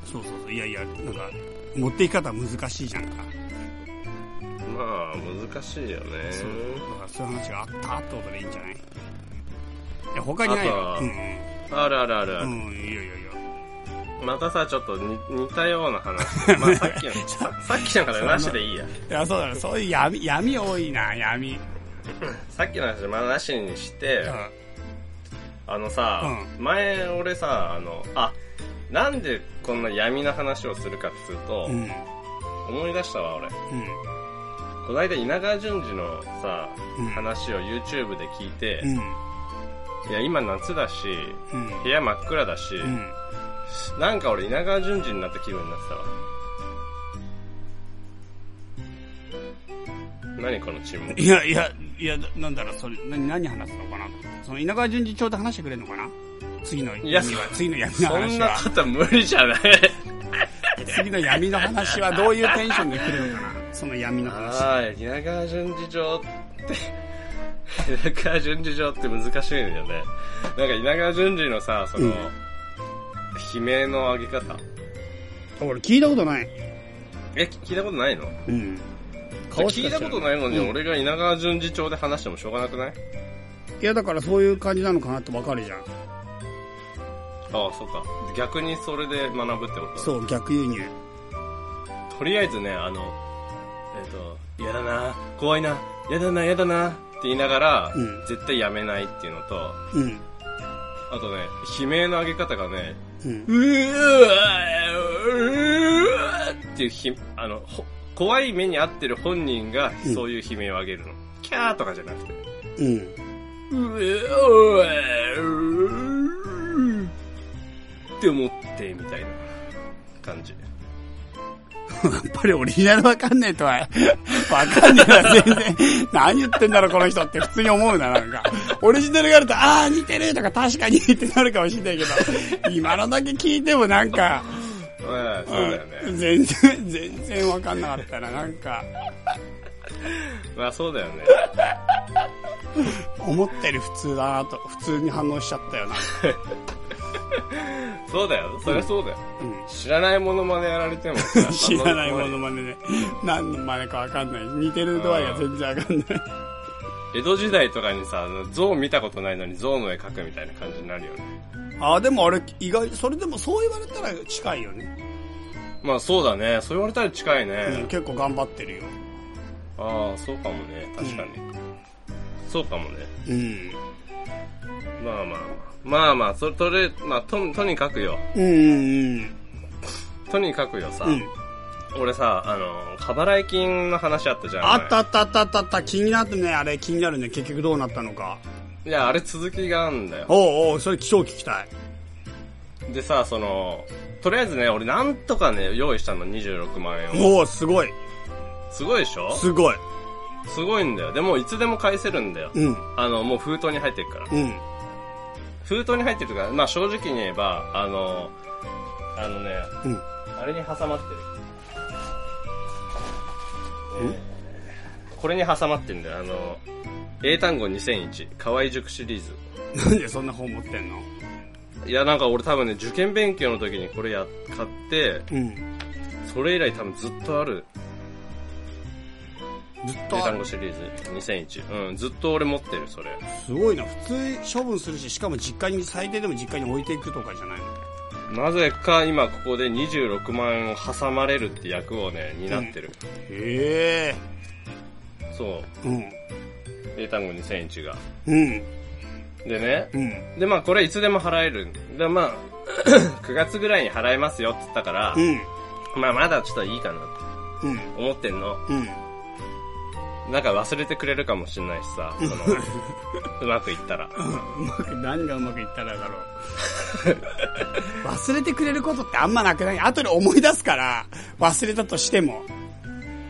[SPEAKER 2] そうそうそう。いやいや、なんか、持っていき方難しいじゃんか。
[SPEAKER 3] まあ、難しいよね。
[SPEAKER 2] そう。だからそういう話があったってことでいいんじゃない？いや、他にないよ。
[SPEAKER 3] あとは
[SPEAKER 2] うん
[SPEAKER 3] あるあるあるある。
[SPEAKER 2] うん。うん、いやいやいや。
[SPEAKER 3] またさ、ちょっと似似たような話。まあさっきの、ささっきのからなしでいいや。
[SPEAKER 2] いや、そうだね。そういう闇、闇多いな、闇。
[SPEAKER 3] さっきの話まだなしにして、
[SPEAKER 2] う
[SPEAKER 3] あのさ、
[SPEAKER 2] う
[SPEAKER 3] 前俺さ、あの、あ、なんでこんな闇の話をするかっつうと、
[SPEAKER 2] ん。うん。
[SPEAKER 3] 思い出したわ俺。
[SPEAKER 2] うん。
[SPEAKER 3] この間稲川淳二のさ、
[SPEAKER 2] うん
[SPEAKER 3] 話を YouTube で聞いて、
[SPEAKER 2] うん。
[SPEAKER 3] いや今夏だし、
[SPEAKER 2] うん。
[SPEAKER 3] 部屋真っ暗だし、
[SPEAKER 2] うん。
[SPEAKER 3] なんか俺稲川淳二になった気分になってたわ。何この沈黙。
[SPEAKER 2] いや、いや、いや、なんだろう、それ、何、何話すのかな？その稲川淳二町で話してくれるのかな？次の
[SPEAKER 3] いや
[SPEAKER 2] 闇は、次の闇の
[SPEAKER 3] そんな
[SPEAKER 2] 話は。
[SPEAKER 3] こと無理じゃない
[SPEAKER 2] 次の闇の話はどういうテンションで来るのかな？その闇の話。
[SPEAKER 3] ああ、稲川淳二町って、稲川淳二町って難しいんだよね。なんか稲川淳二のさ、その、
[SPEAKER 2] うん
[SPEAKER 3] 悲鳴の上げ方？
[SPEAKER 2] 俺聞いたことない。
[SPEAKER 3] え、聞いたことないの？
[SPEAKER 2] うん。
[SPEAKER 3] 聞いたことないのに、
[SPEAKER 2] うん
[SPEAKER 3] 俺が稲川淳二町で話してもしょうがなくない？
[SPEAKER 2] いや、だからそういう感じなのかなってわかるじゃん。
[SPEAKER 3] ああ、そうか。逆にそれで学ぶってこと？
[SPEAKER 2] そう、逆輸入。
[SPEAKER 3] とりあえずね、あの、えっ、と、やだな、怖いな、やだな、やだな、って言いながら、
[SPEAKER 2] うん
[SPEAKER 3] 絶対やめないっていうのと、
[SPEAKER 2] うん。
[SPEAKER 3] あとね、悲鳴の上げ方がね、
[SPEAKER 2] うん。
[SPEAKER 3] うーわーうーわーっていうひ、あの、ほ怖い目に遭ってる本人が
[SPEAKER 2] うん
[SPEAKER 3] そういう悲鳴を上げるの。キャーとかじゃなくて、
[SPEAKER 2] うん。
[SPEAKER 3] うーわって思って、みたいな感じ。
[SPEAKER 2] やっぱりオリジナルわかんないとは、わかんねえな、全然。何言ってんだろ、この人って普通に思うな、なんか。オリジナルがあると、あー、似てるとか確かにってなるかもしれないけど、今のだけ聞いてもなんか。
[SPEAKER 3] うん
[SPEAKER 2] 全然、全然わかんなかったな、なんか、
[SPEAKER 3] まあそうだよね。
[SPEAKER 2] 思ったより普通だなと、普通に反応しちゃったよな。
[SPEAKER 3] そうだよ。そりゃそうだよ。
[SPEAKER 2] うん。
[SPEAKER 3] 知らないものまでやられても
[SPEAKER 2] 知らないものまねで、何の真似かわかんない。似てる度合いが全然わかんない。
[SPEAKER 3] 江戸時代とかにさ、象見たことないのに象の絵描くみたいな感じになるよね。
[SPEAKER 2] あー、でもあれ、意外、それでもそう言われたら近いよね。
[SPEAKER 3] まあそうだね。そう言われたら近い
[SPEAKER 2] うん、
[SPEAKER 3] ね。
[SPEAKER 2] 結構頑張ってるよ。
[SPEAKER 3] ああ、そうかもね。確かに。そうかもね。
[SPEAKER 2] うん。
[SPEAKER 3] まあまあまあ。まあまあ、それ、とれ、まあ、と、とにかくよ。
[SPEAKER 2] うんうん
[SPEAKER 3] とにかくよさ。
[SPEAKER 2] うん。うん。
[SPEAKER 3] 俺さ、あの、過払い金の話あったじゃん。
[SPEAKER 2] あったあったあったあったあった。気になってね、あれ気になるね。結局どうなったのか。
[SPEAKER 3] 前いや、あれ続きがあんだよ。
[SPEAKER 2] おうおう、それ超聞きたい。
[SPEAKER 3] でさ、その、とりあえずね、俺なんとかね、用意したの、26万円を。
[SPEAKER 2] おおすごい。
[SPEAKER 3] すごいでしょ？
[SPEAKER 2] すごい。
[SPEAKER 3] すごいんだよ。でも、いつでも返せるんだよ。
[SPEAKER 2] うん。
[SPEAKER 3] あの、もう封筒に入ってるから。
[SPEAKER 2] うん。
[SPEAKER 3] 封筒に入ってるから、まあ正直に言えば、あの、あのね、
[SPEAKER 2] うん。
[SPEAKER 3] あれに挟まってる。これに挟まってんだよ。あの、英単語2001、河合塾シリーズ。
[SPEAKER 2] なんでそんな本持ってんの？
[SPEAKER 3] いや、なんか俺多分ね、受験勉強の時にこれや、買って、
[SPEAKER 2] うん。
[SPEAKER 3] それ以来多分ずっとある。
[SPEAKER 2] ずっと
[SPEAKER 3] 英単語。シリーズ2001。うん、ずっと俺持ってる、それ。
[SPEAKER 2] すごいな。普通処分するし、しかも実家に、最低でも実家に置いていくとかじゃないの？
[SPEAKER 3] なぜか今ここで26万円を挟まれるって役をね、担ってる。
[SPEAKER 2] へえ。
[SPEAKER 3] そう。
[SPEAKER 2] うん。
[SPEAKER 3] 英単語2001が。
[SPEAKER 2] うん。
[SPEAKER 3] でね、
[SPEAKER 2] うん。
[SPEAKER 3] で、まあこれいつでも払える。で、まあ、9月ぐらいに払えますよって言ったから、
[SPEAKER 2] うん。
[SPEAKER 3] まあまだちょっといいかな
[SPEAKER 2] うん。
[SPEAKER 3] と思ってんの。
[SPEAKER 2] うん。
[SPEAKER 3] なんか忘れてくれるかもしんないしさ、その、うまくいったら。
[SPEAKER 2] うまく、何がうまくいったらだろう。忘れてくれることってあんまなくない？後で思い出すから、忘れたとしても。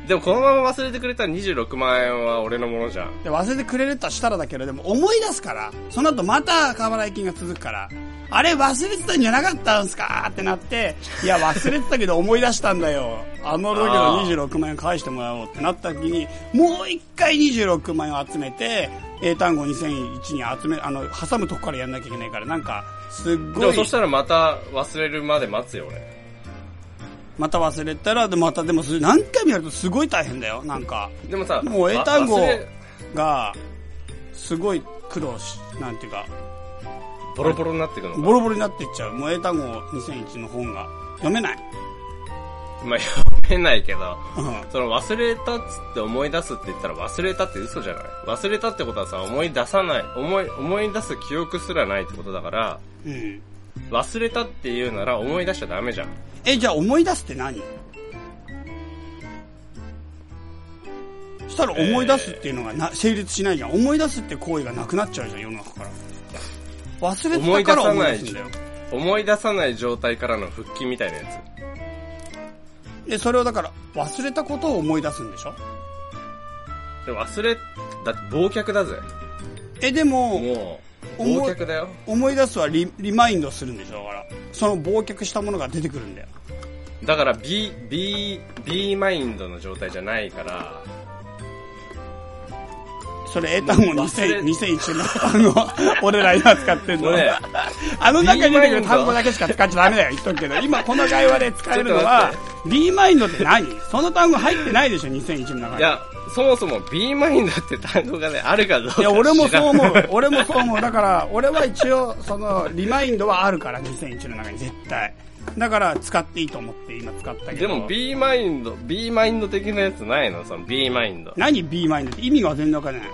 [SPEAKER 3] でもこのまま忘れてくれたら26万円は俺のものじゃん。
[SPEAKER 2] で忘れてくれるとしたらだけど、でも思い出すから、その後また過払い金が続くから、あれ忘れてたんじゃなかったんすか？ってなって、いや忘れてたけど思い出したんだよ。あの時の26万円返してもらおうってなった時に、もう一回26万円を集めて、英単語2001に集め、あの、挟むとこからやんなきゃいけないから、なんか、すっ
[SPEAKER 3] で
[SPEAKER 2] ごい。
[SPEAKER 3] もそしたらまた忘れるまで待つよ俺。
[SPEAKER 2] また忘れたら、で、また、でも何回もやるとすごい大変だよ、なんか。
[SPEAKER 3] でもさ、
[SPEAKER 2] もう英単語が、すごい苦労し、なんていうか、
[SPEAKER 3] ボロボロになっていくのか。
[SPEAKER 2] ボロボロになっていっちゃう。もう英単語2001の本が読めない。
[SPEAKER 3] まあ読めないけど、
[SPEAKER 2] うん
[SPEAKER 3] その忘れたっつって思い出すって言ったら忘れたって嘘じゃない？忘れたってことはさ、思い出さない、思い、思い出す記憶すらないってことだから、
[SPEAKER 2] うん。
[SPEAKER 3] 忘れたって言うなら思い出しちゃダメじゃん。
[SPEAKER 2] え、じゃあ思い出すって何？したら思い出すっていうのがな、成立しないじゃん。思い出すって行為がなくなっちゃうじゃん、世の中から。忘れてたから思い出すんだよ。
[SPEAKER 3] 思い出さない状態からの復帰みたいなやつ。
[SPEAKER 2] で、それをだから、忘れたことを思い出すんでしょ？
[SPEAKER 3] で忘れ、だって忘却だぜ。
[SPEAKER 2] え、でも、
[SPEAKER 3] もう、
[SPEAKER 2] 思い
[SPEAKER 3] 忘却だよ。
[SPEAKER 2] 思い出すはリリマインドするんでしょ？だから。その忘却したものが出てくるんだよ。
[SPEAKER 3] だから B、B、B マインドの状態じゃないから、
[SPEAKER 2] それ英単語
[SPEAKER 3] 忘れ
[SPEAKER 2] 2000 2001の単語、俺ら今使ってんの。あの中に出てくる単語だけしか使っちゃダメだよ、言っとくけど。今この会話で使えるのは、B マインドって何？その単語入ってないでしょ、2001の中に。
[SPEAKER 3] いや、そもそも B マインドって単語がね、あるかどうか
[SPEAKER 2] いや、俺もそう思う。俺もそう思う。だから、俺は一応、その、リマインドはあるから、2001の中に絶対。だから、使っていいと思って今使ったけど。
[SPEAKER 3] でも B マインド、B マインド的なやつないの？その B マインド。
[SPEAKER 2] 何 B マインドって意味が全然わかんない。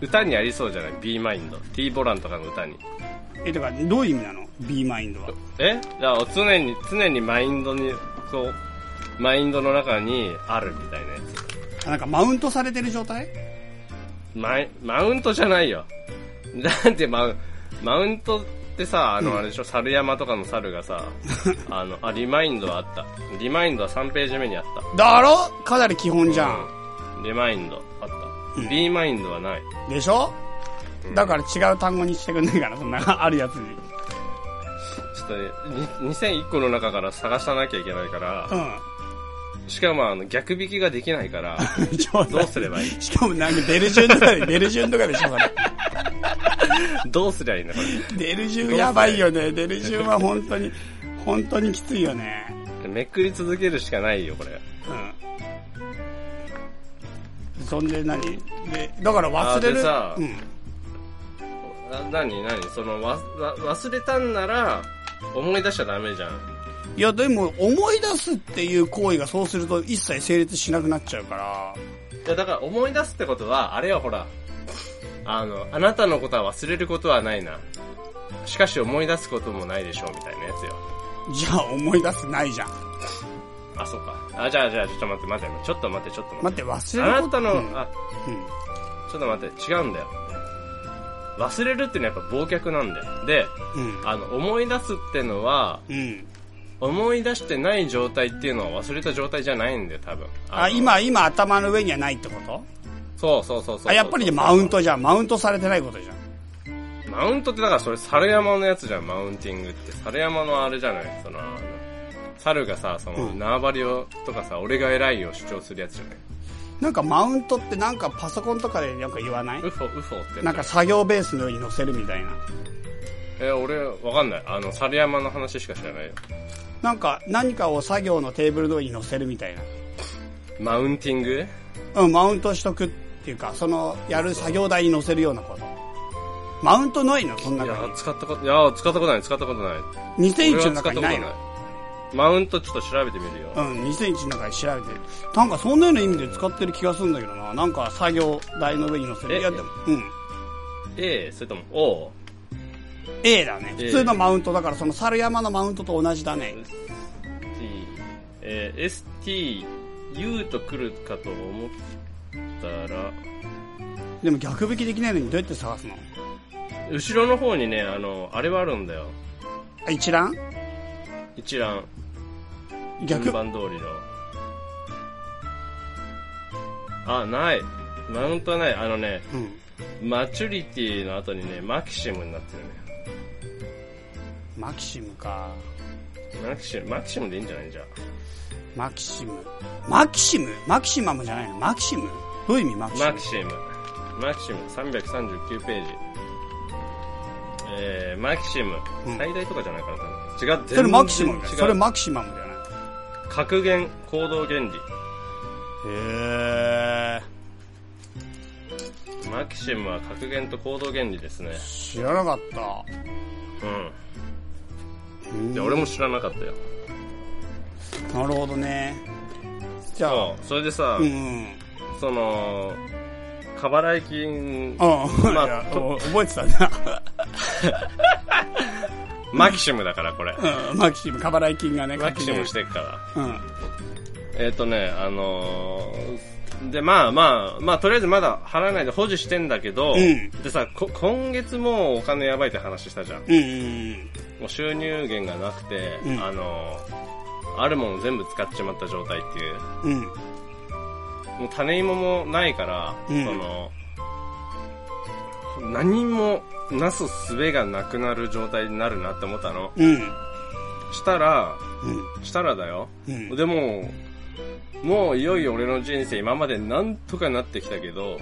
[SPEAKER 3] 歌にありそうじゃない ?B マインド。T ボランとかの歌に。
[SPEAKER 2] え、だから、どういう意味なの ?B マインドは。
[SPEAKER 3] え？じゃあ常に、常にマインドに、こう、マインドの中にあるみたいなやつ。
[SPEAKER 2] あなんか、マウントされてる状態？
[SPEAKER 3] マイ、マウントじゃないよ。なんでマウ、マウントってさ、あの、あれでしょ、猿山とかの猿がさ、あの、あ、リマインドはあった。リマインドは3ページ目にあった。
[SPEAKER 2] だろ？かなり基本じゃん。
[SPEAKER 3] うん。リマインドあった。
[SPEAKER 2] うん
[SPEAKER 3] B マインドはない。
[SPEAKER 2] でしょ？
[SPEAKER 3] うん
[SPEAKER 2] だから違う単語にしてくんないかな、そんな、あるやつに。
[SPEAKER 3] ちょっとね、に2001個の中から探さなきゃいけないから、
[SPEAKER 2] う
[SPEAKER 3] しかもあの、逆引きができないから、どうすればいい？
[SPEAKER 2] しかもなんか出る順とかで、出る順とかでしょ、それ。
[SPEAKER 3] どうすりゃいいんだ、こ
[SPEAKER 2] 出る順やばいよね。出る順は本当に、本当にきついよね。
[SPEAKER 3] れ。めくり続けるしかないよ、これ。
[SPEAKER 2] うん。そんで何？で、だから忘れる？
[SPEAKER 3] あでさ
[SPEAKER 2] うん。
[SPEAKER 3] な、なになにその、わ、わ、忘れたんなら、思い出しちゃダメじゃん。
[SPEAKER 2] いや、でも、思い出すっていう行為がそうすると一切成立しなくなっちゃうから。
[SPEAKER 3] いや、だから思い出すってことは、あれよ、ほら。あの、あなたのことは忘れることはないな。しかし思い出すこともないでしょう、みたいなやつよ。
[SPEAKER 2] じゃあ思い出すないじゃん。
[SPEAKER 3] あ、そうか。あ、じゃあ、じゃあ、ちょっと待って、待って、ちょっと待って、ちょっと待って。
[SPEAKER 2] 待って、忘れる
[SPEAKER 3] あなたの、
[SPEAKER 2] うん
[SPEAKER 3] あ、
[SPEAKER 2] うん
[SPEAKER 3] ちょっと待って、違うんだよ。忘れるっていうのはやっぱ忘却なんだよ。で、
[SPEAKER 2] うん。
[SPEAKER 3] あの、思い出すってのは、
[SPEAKER 2] うん。
[SPEAKER 3] 思い出してない状態っていうのは忘れた状態じゃないんだよ、多分。
[SPEAKER 2] あ、
[SPEAKER 3] の
[SPEAKER 2] 今、今頭の上にはないってこと？
[SPEAKER 3] そうそうそうそう。
[SPEAKER 2] あ、やっぱりでマウントじゃん。マウントされてないことじゃん。
[SPEAKER 3] マウントってだからそれ猿山のやつじゃん、マウンティングって。猿山のあれじゃない？その、猿がさ、その、
[SPEAKER 2] うん
[SPEAKER 3] 縄張りを、とかさ、俺が偉いを主張するやつじゃない？
[SPEAKER 2] なんかマウントってなんかパソコンとかでなんか言わない？
[SPEAKER 3] ウフォ、ウフォって。
[SPEAKER 2] なんか作業ベースのように載せるみたいな。
[SPEAKER 3] え、俺、わかんない。あの、猿山の話しか知らないよ。
[SPEAKER 2] なんか何かを作業のテーブルの上に載せるみたいな。
[SPEAKER 3] マウンティング？
[SPEAKER 2] うん、マウントしとくっていうか、その、やる作業台に載せるようなこと。マウントないの？そん
[SPEAKER 3] いや
[SPEAKER 2] な中に。
[SPEAKER 3] 使ったこと、いや使ったことない、使ったことない。
[SPEAKER 2] 2001の
[SPEAKER 3] 俺は使ったことない
[SPEAKER 2] 中にないの。
[SPEAKER 3] マウントちょっと調べてみるよ。
[SPEAKER 2] うん、2001の中に調べて。なんかそんなような意味で使ってる気がするんだけどな。なんか作業台の上に載せる。
[SPEAKER 3] え？
[SPEAKER 2] いや、でも、うん。
[SPEAKER 3] A、それとも O?
[SPEAKER 2] A だね。
[SPEAKER 3] A
[SPEAKER 2] 普通のマウントだから、その猿山のマウントと同じだね。
[SPEAKER 3] T、えー ST、U と来るかと思ったら、
[SPEAKER 2] でも逆引きできないのにどうやって探すの？
[SPEAKER 3] 後ろの方にね、あの、あれはあるんだよ。
[SPEAKER 2] あ、一覧？
[SPEAKER 3] 一覧、
[SPEAKER 2] 逆？
[SPEAKER 3] 順番通りの。あ、ない。マウントはない。あのね、
[SPEAKER 2] うん。
[SPEAKER 3] マチュリティの後にね、マキシムになってる
[SPEAKER 2] マキシムか。
[SPEAKER 3] ね。マキシム、マキシムでいいんじゃない？じゃあ。
[SPEAKER 2] マキシム。マキシム？マキシマムじゃないの？マキシム？どういう意味？マキシム
[SPEAKER 3] マキシム。マキシム、339ページ。えー、マキシム。
[SPEAKER 2] うん
[SPEAKER 3] 最大とかじゃないかな、多分。違う、
[SPEAKER 2] それマキシマムだよ。それマキシマムだよね。
[SPEAKER 3] 格言、行動原理。
[SPEAKER 2] へー。
[SPEAKER 3] マキシムは格言と行動原理ですね。
[SPEAKER 2] 知らなかった。
[SPEAKER 3] うん。
[SPEAKER 2] うん
[SPEAKER 3] で、俺も知らなかったよ。
[SPEAKER 2] なるほどね。じゃあ、
[SPEAKER 3] そう。それでさ、
[SPEAKER 2] うんうん。
[SPEAKER 3] その、過払い金、
[SPEAKER 2] うん。
[SPEAKER 3] まあ
[SPEAKER 2] 覚えてたな。
[SPEAKER 3] マキシムだから、これ。
[SPEAKER 2] うん。マキシム、過払い金がね、
[SPEAKER 3] マキシム
[SPEAKER 2] て。
[SPEAKER 3] してっから。
[SPEAKER 2] うん。
[SPEAKER 3] えっ、とね、あのーで、まあまあ、まあ、とりあえずまだ払わないで保持してんだけど、
[SPEAKER 2] うん
[SPEAKER 3] でさこ、今月もうお金やばいって話したじゃん。
[SPEAKER 2] うんうん
[SPEAKER 3] もう収入源がなくて、
[SPEAKER 2] うん
[SPEAKER 3] あのーあるもの全部使っちまった状態っていう。もう種芋もないから、
[SPEAKER 2] うん
[SPEAKER 3] その、何もなす術がなくなる状態になるなって思ったの。
[SPEAKER 2] うん。
[SPEAKER 3] したら、
[SPEAKER 2] う
[SPEAKER 3] したらだよ。
[SPEAKER 2] ん。うん。
[SPEAKER 3] でも、もういよいよ俺の人生今までなんとかなってきたけど、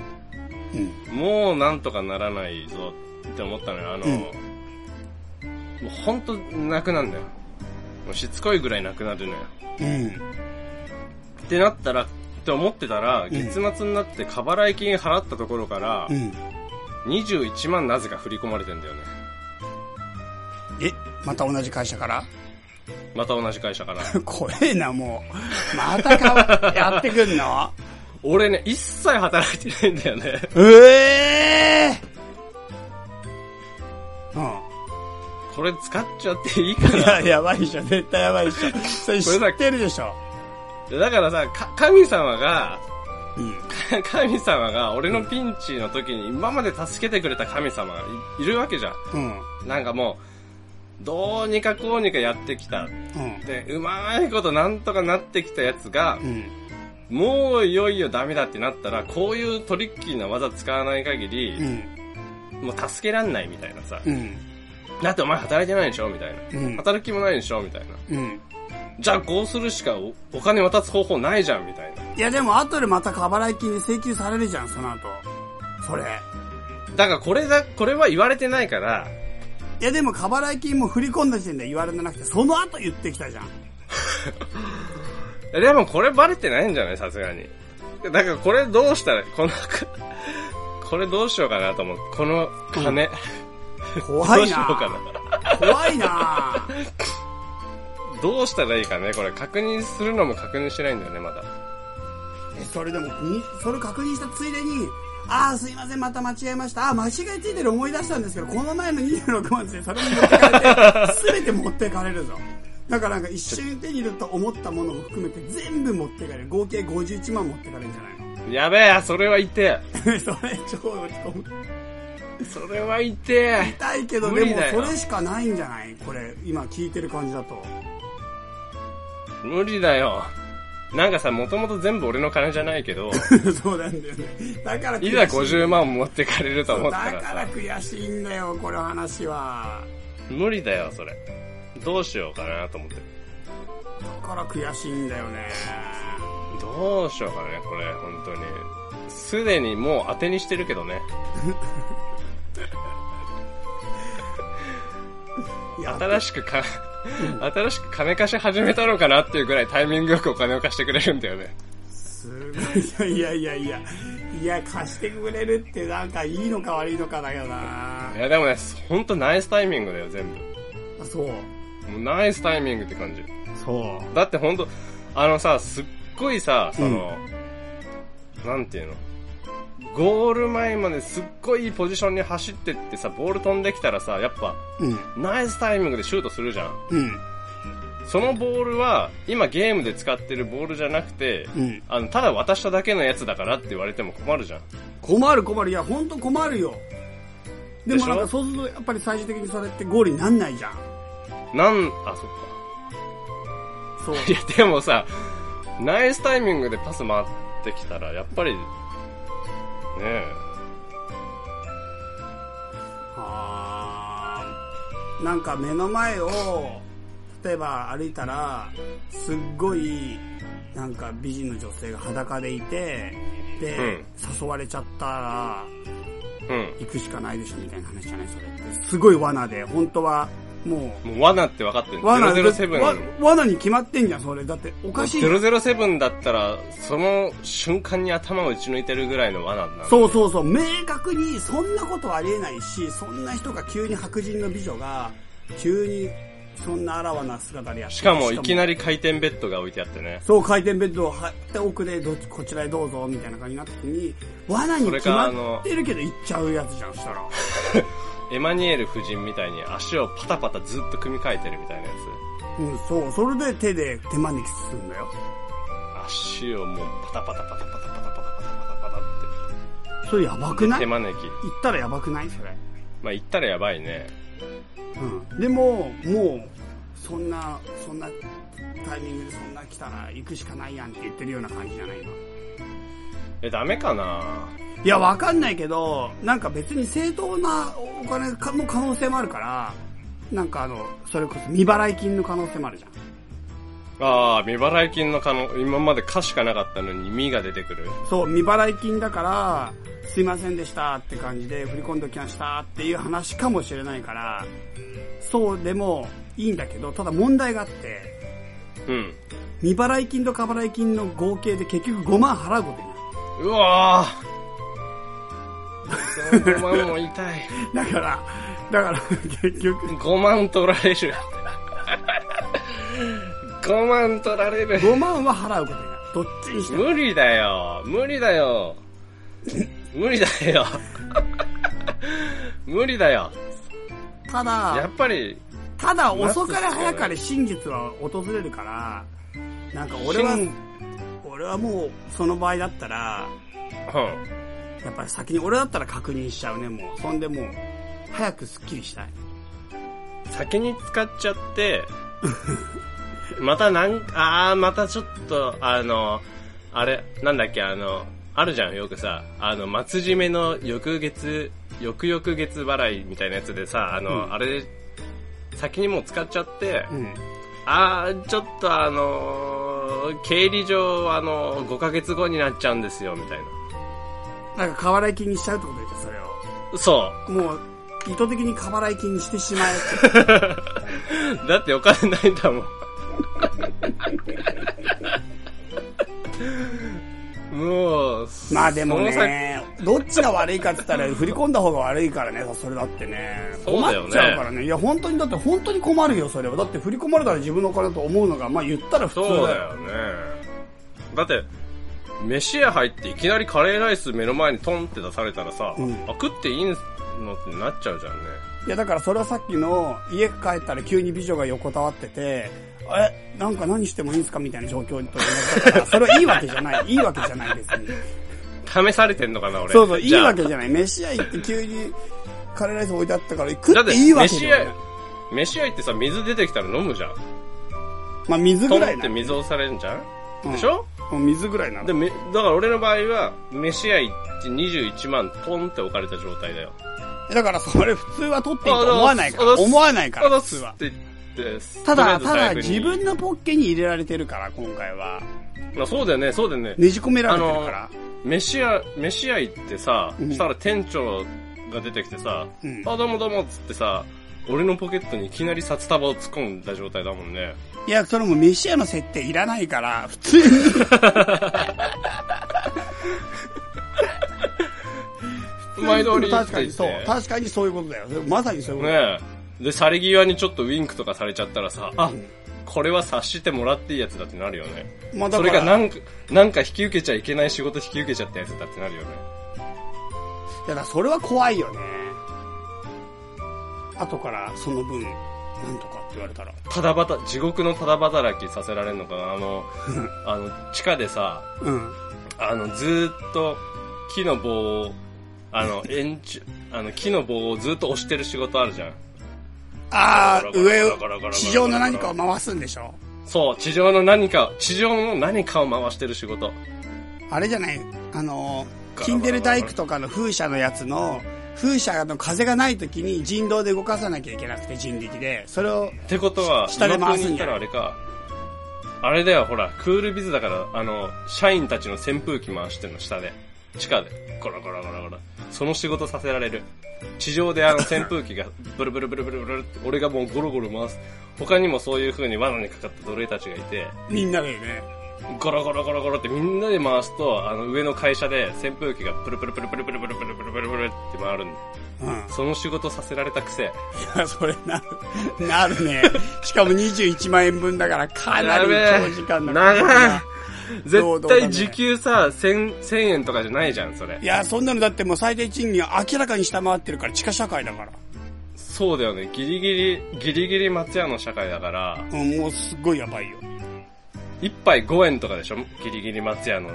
[SPEAKER 2] うん。
[SPEAKER 3] もうなんとかならないぞって思ったのよ。あの、
[SPEAKER 2] うん
[SPEAKER 3] もうほんとなくなんだよ。もうしつこいぐらいなくなるのよ。
[SPEAKER 2] うん。
[SPEAKER 3] ってなったら、って思ってたら、
[SPEAKER 2] ん
[SPEAKER 3] 月末になって過払い金払ったところから
[SPEAKER 2] う、ん。
[SPEAKER 3] 21万なぜか振り込まれてんだよね。
[SPEAKER 2] え、また同じ会社から？
[SPEAKER 3] また同じ会社から。
[SPEAKER 2] 怖えな、もう。またか、やってくんの？
[SPEAKER 3] 俺ね、一切働いてないんだよね。
[SPEAKER 2] ええ
[SPEAKER 3] これ使っちゃっていいか
[SPEAKER 2] うん。い
[SPEAKER 3] な
[SPEAKER 2] や、やばいでしょ。絶対やばいでしょ。それ知ってるでしょ。
[SPEAKER 3] だからさ、か神様が、
[SPEAKER 2] うん。
[SPEAKER 3] 神様が俺のピンチの時に今まで助けてくれた神様がいいるわけじゃん。
[SPEAKER 2] うん。
[SPEAKER 3] なんかもう、どうにかこうにかやってきた。
[SPEAKER 2] うん。
[SPEAKER 3] で、うまいことなんとかなってきたやつが
[SPEAKER 2] う、ん。
[SPEAKER 3] もういよいよダメだってなったら、こういうトリッキーな技使わない限り、
[SPEAKER 2] うん。
[SPEAKER 3] もう助けらんないみたいなさ。
[SPEAKER 2] うん。
[SPEAKER 3] だってお前働いてないでしょみたいな。
[SPEAKER 2] うん。
[SPEAKER 3] 働く気もないでしょみたいな。
[SPEAKER 2] うん。
[SPEAKER 3] じゃあこうするしかおお金渡す方法ないじゃんみたいな。
[SPEAKER 2] いや、でも後でまた過払い金で請求されるじゃん、その後。それ。
[SPEAKER 3] だからこれだ、これは言われてないから、
[SPEAKER 2] いや、でも過払い金も振り込んだ時点で言われてなくて、その後言ってきたじゃん。
[SPEAKER 3] でもこれバレてないんじゃないさすがに。だからこれどうしたら、この、これどうしようかなと思って。この金。
[SPEAKER 2] 怖い
[SPEAKER 3] どうしようか
[SPEAKER 2] な
[SPEAKER 3] な。
[SPEAKER 2] 怖いな
[SPEAKER 3] どうしたらいいかねこれ確認するのも確認してないんだよね、まだ。
[SPEAKER 2] え、それでも、にそれ確認したついでに、ああ、すいません、また間違えました。ああ、間違いついてる思い出したんですけど、この前の26万でそれも持ってかれて、すべて持ってか れるぞ。だからなんか一瞬手に入れると思ったものも含めて全部持ってかれる。合計51万持ってかれるんじゃない
[SPEAKER 3] やべえ、それは痛え。
[SPEAKER 2] の それ超落ち込む。
[SPEAKER 3] それは痛え。
[SPEAKER 2] 痛いけど、でもそれしかないんじゃない？これ、今聞いてる感じだと。
[SPEAKER 3] 無理だよ。なんかさ、もともと全部俺の金じゃないけど、
[SPEAKER 2] そうなんだよね。だからい。
[SPEAKER 3] いざ50万持ってかれると思ったら
[SPEAKER 2] だから
[SPEAKER 3] さ、
[SPEAKER 2] 悔しいんだよ、この話は。
[SPEAKER 3] 無理だよ、それ。どうしようかなと思って。
[SPEAKER 2] だから悔しいんだよね。
[SPEAKER 3] どうしようかね、これ、本当に。すでにもう当てにしてるけどね。新しくか、新しく金貸し始めたのかなっていうぐらいタイミングよくお金を貸してくれるんだよね。
[SPEAKER 2] すごい。いやいやいやいや。いや、貸してくれるってなんかいいのか悪いのかだよな。
[SPEAKER 3] いやでもね、ほんとナイスタイミングだよ、全部。
[SPEAKER 2] あそう。
[SPEAKER 3] もうナイスタイミングって感じ。
[SPEAKER 2] そう。
[SPEAKER 3] だってほんと、あのさ、すっごいさ、その、なんていうの？ゴール前まですっごいいいポジションに走ってってさ、ボール飛んできたらさ、やっぱ、
[SPEAKER 2] うん。
[SPEAKER 3] ナイスタイミングでシュートするじゃん。
[SPEAKER 2] うん。
[SPEAKER 3] そのボールは、今ゲームで使ってるボールじゃなくて、
[SPEAKER 2] うん。
[SPEAKER 3] あの、ただ渡しただけのやつだからって言われても困るじゃん。
[SPEAKER 2] 困る困る。いや、ほんと困るよ。でもなんかそうすると、やっぱり最終的にそれってゴールになんないじゃん。
[SPEAKER 3] なん、あ、そっ
[SPEAKER 2] そう。
[SPEAKER 3] か。いや、でもさ、ナイスタイミングでパス回ってきたら、やっぱり、ねえ、
[SPEAKER 2] あーなんか目の前を、例えば歩いたら、すっごい、なんか美人の女性が裸でいて、で、誘われちゃったら、
[SPEAKER 3] うん。
[SPEAKER 2] 行くしかないでしょみたいな話じゃないそれって。すごい罠で、本当は、も
[SPEAKER 3] もう罠って分かってる。
[SPEAKER 2] う、罠で、
[SPEAKER 3] 007。
[SPEAKER 2] わ罠に決まってんじゃん、それ。だって、おかしいじゃん。
[SPEAKER 3] 007だったら、その瞬間に頭を打ち抜いてるぐらいの罠なんだ。
[SPEAKER 2] そうそうそう。明確にそんなことはありえないし、そんな人が急に白人の美女が、急にそんなあらわな姿でやって
[SPEAKER 3] しかも、いきな
[SPEAKER 2] り。
[SPEAKER 3] り回転ベッドが置いてあってね。
[SPEAKER 2] そう、回転ベッドを張って奥でどっち、こちらへどうぞ、みたいな感じになった時に、罠に決まってるけど行っちゃうやつじゃん、したら。
[SPEAKER 3] エマニュエル夫人みたいに足をパタパタずっと組み替えてるみたいなや
[SPEAKER 2] うん、そう。それで手で手招きするんだよ。
[SPEAKER 3] つ。足をもうパタパタパタパタパタパタパタパタパタっ
[SPEAKER 2] それやばくな
[SPEAKER 3] て。
[SPEAKER 2] い？行
[SPEAKER 3] 手招き。
[SPEAKER 2] ったらやばくない？それ。
[SPEAKER 3] まあ、言ったらやばいね。
[SPEAKER 2] うん。でも、もう、そんな、そんなタイミングでそんな来たら行くしかないやんって言ってるような感じじゃない今。
[SPEAKER 3] え、ダメかな？い
[SPEAKER 2] や、わかんないけど、なんか別に正当なお金の可能性もあるから、なんかあの、それこそ未払い金の可能性もあるじゃん。
[SPEAKER 3] ああ、未払い金の可能、今まで可しかなかったのに、みが出てくる。
[SPEAKER 2] そう、未払い金だから、すいませんでしたって感じで振り込んでおきましたっていう話かもしれないから、そうでもいいんだけど、ただ問題があって、
[SPEAKER 3] うん。
[SPEAKER 2] 未払い金と過払い金の合計で結局5万払うことになる。
[SPEAKER 3] うわぁ。その5万も痛い。
[SPEAKER 2] だから、だから結局、
[SPEAKER 3] 5万取られる。5万取られる。
[SPEAKER 2] 5万は払うことになる。どっちにしても。
[SPEAKER 3] 無理だよ。無理だよ。無理だよ。無理だよ。
[SPEAKER 2] た
[SPEAKER 3] や
[SPEAKER 2] だ
[SPEAKER 3] っ、ぱり、
[SPEAKER 2] ただ遅かれ早かれ真実は訪れるから、なんか俺は
[SPEAKER 3] 真、
[SPEAKER 2] 俺はもうその場合だったら、
[SPEAKER 3] うん。
[SPEAKER 2] やっぱり先に俺だったら確認しちゃうね、もう。そんでもう、早くスッキリしたい。
[SPEAKER 3] 先に使っちゃって、またなん、あー、またちょっと、あの、あれ、なんだっけ、あの、あるじゃん、よくさ、あの、末締めの翌月、翌々月払いみたいなやつでさ、あの、
[SPEAKER 2] うん
[SPEAKER 3] あれ、先にもう使っちゃって、
[SPEAKER 2] うん。
[SPEAKER 3] あー、ちょっとあのー経理上、あの5ヶ月後になっちゃうんですよ、みたい
[SPEAKER 2] なんか、過払い金にしちゃうってことでしょ、それを。
[SPEAKER 3] な。そ
[SPEAKER 2] もう、意図的に過払い金にしてしまえって。
[SPEAKER 3] う。だってお金ないんだもん。もう、
[SPEAKER 2] まあでもね、どっちが悪いかって言ったら、振り込んだ方が悪いからね、それだってね。困っちゃうからね。いや、本当に、だって本当に困るよ、それは。だって振り込まれたら自分のお金だと思うのが、まあ言ったら普通だよ。
[SPEAKER 3] そうだよね。だって、飯屋入っていきなりカレーライス目の前にトンって出されたらさ、
[SPEAKER 2] うん
[SPEAKER 3] あ、食っていいのってなっちゃうじゃんね。
[SPEAKER 2] いや、だからそれはさっきの、家帰ったら急に美女が横たわってて、え、なんか何してもいいんすかみたいな状況と同じだから、それはいいわけじゃない。いいわけじゃない、別に。
[SPEAKER 3] 試されてんのかな、俺。
[SPEAKER 2] そうそう、いいわけじゃない。飯屋行って急にカレーライス置いてあったから、食
[SPEAKER 3] だってて、
[SPEAKER 2] っいいわけ
[SPEAKER 3] 飯屋
[SPEAKER 2] じゃない。、
[SPEAKER 3] 飯屋行ってさ、水出てきたら飲むじゃん。
[SPEAKER 2] まあ水ぐらいなの。
[SPEAKER 3] 水押されるんじゃん、
[SPEAKER 2] うん
[SPEAKER 3] でしょ？
[SPEAKER 2] もう水ぐらいなの
[SPEAKER 3] で、。め、だから俺の場合は、飯屋行って21万トンって置かれた状態だよ。
[SPEAKER 2] だからそれ普通は取っていいと思わないから。思わないから、普通は。
[SPEAKER 3] って言って、
[SPEAKER 2] ただ、ただ自分のポッケに入れられてるから、今回は。
[SPEAKER 3] まあそうだよね、そうだよね。
[SPEAKER 2] ねじ込められてるから。
[SPEAKER 3] 飯屋、飯屋行ってさ、
[SPEAKER 2] うん
[SPEAKER 3] したら店長が出てきてさ、
[SPEAKER 2] うん
[SPEAKER 3] あ、どうもどうもっつってさ、俺のポケットにいきなり札束を突っ込んだ状態だもんね。
[SPEAKER 2] いや、それも飯屋の設定いらないから、普通に。
[SPEAKER 3] 毎度り
[SPEAKER 2] 確かにそう。確かにそういうことだよ。まさにそういうことだよ。
[SPEAKER 3] ねえ。で、去り際にちょっとウィンクとかされちゃったらさ、あ、これは察してもらっていいやつだってなるよね。
[SPEAKER 2] まあだ
[SPEAKER 3] それがなんか、なんか引き受けちゃいけない仕事引き受けちゃったやつだってなるよね。
[SPEAKER 2] いやだそれは怖いよね。後からその分、なんとかって言われたら。
[SPEAKER 3] ただ働、地獄のただ働きさせられるのかなあの、あの、地下でさ、
[SPEAKER 2] うん。
[SPEAKER 3] あの、ずーっと木の棒を、あの、延長、あの、木の棒をずーっと押してる仕事あるじゃん。
[SPEAKER 2] ああ、上を地上の何かを回すんでしょ？
[SPEAKER 3] そう、地上の何か、地上の何かを回してる仕事。
[SPEAKER 2] あれじゃないあの、キンデル大工とかの風車のやつの、風車の風がない時に人道で動かさなきゃいけなくて人力で、それを、
[SPEAKER 3] ってことは、
[SPEAKER 2] 下で回すん
[SPEAKER 3] 今風に言ったらあれか。あれだよ、ほら、クールビズだから、あの、社員たちの扇風機回してんの、下で。地下で。ゴラゴラゴラゴラ。その仕事させられる。地上であの扇風機がブルブルブルブルブルって、俺がもうゴロゴロ回す。他にもそういう風に罠にかかった奴隷たちがいて、
[SPEAKER 2] みんなでね、
[SPEAKER 3] ゴロゴロゴロゴロってみんなで回すと、あの上の会社で扇風機がプルプルプルプルプルプルプルプルプルプルって回るんだよ。
[SPEAKER 2] うん。
[SPEAKER 3] その仕事させられたくせ。
[SPEAKER 2] いや、それなる、なるね。しかも21万円分だからかなり長時間だから。
[SPEAKER 3] 長い絶対時給さ、1000、1000円とかじゃないじゃん、それ
[SPEAKER 2] い。や、そんなのだってもう最低賃金明らかに下回ってるから地下社会だから。
[SPEAKER 3] そうだよね。ギリギリ、ギリギリ松屋の社会だから、
[SPEAKER 2] うん、もうすっごいやばいよ。
[SPEAKER 3] 一杯5円とかでしょ？ギリギリ松屋の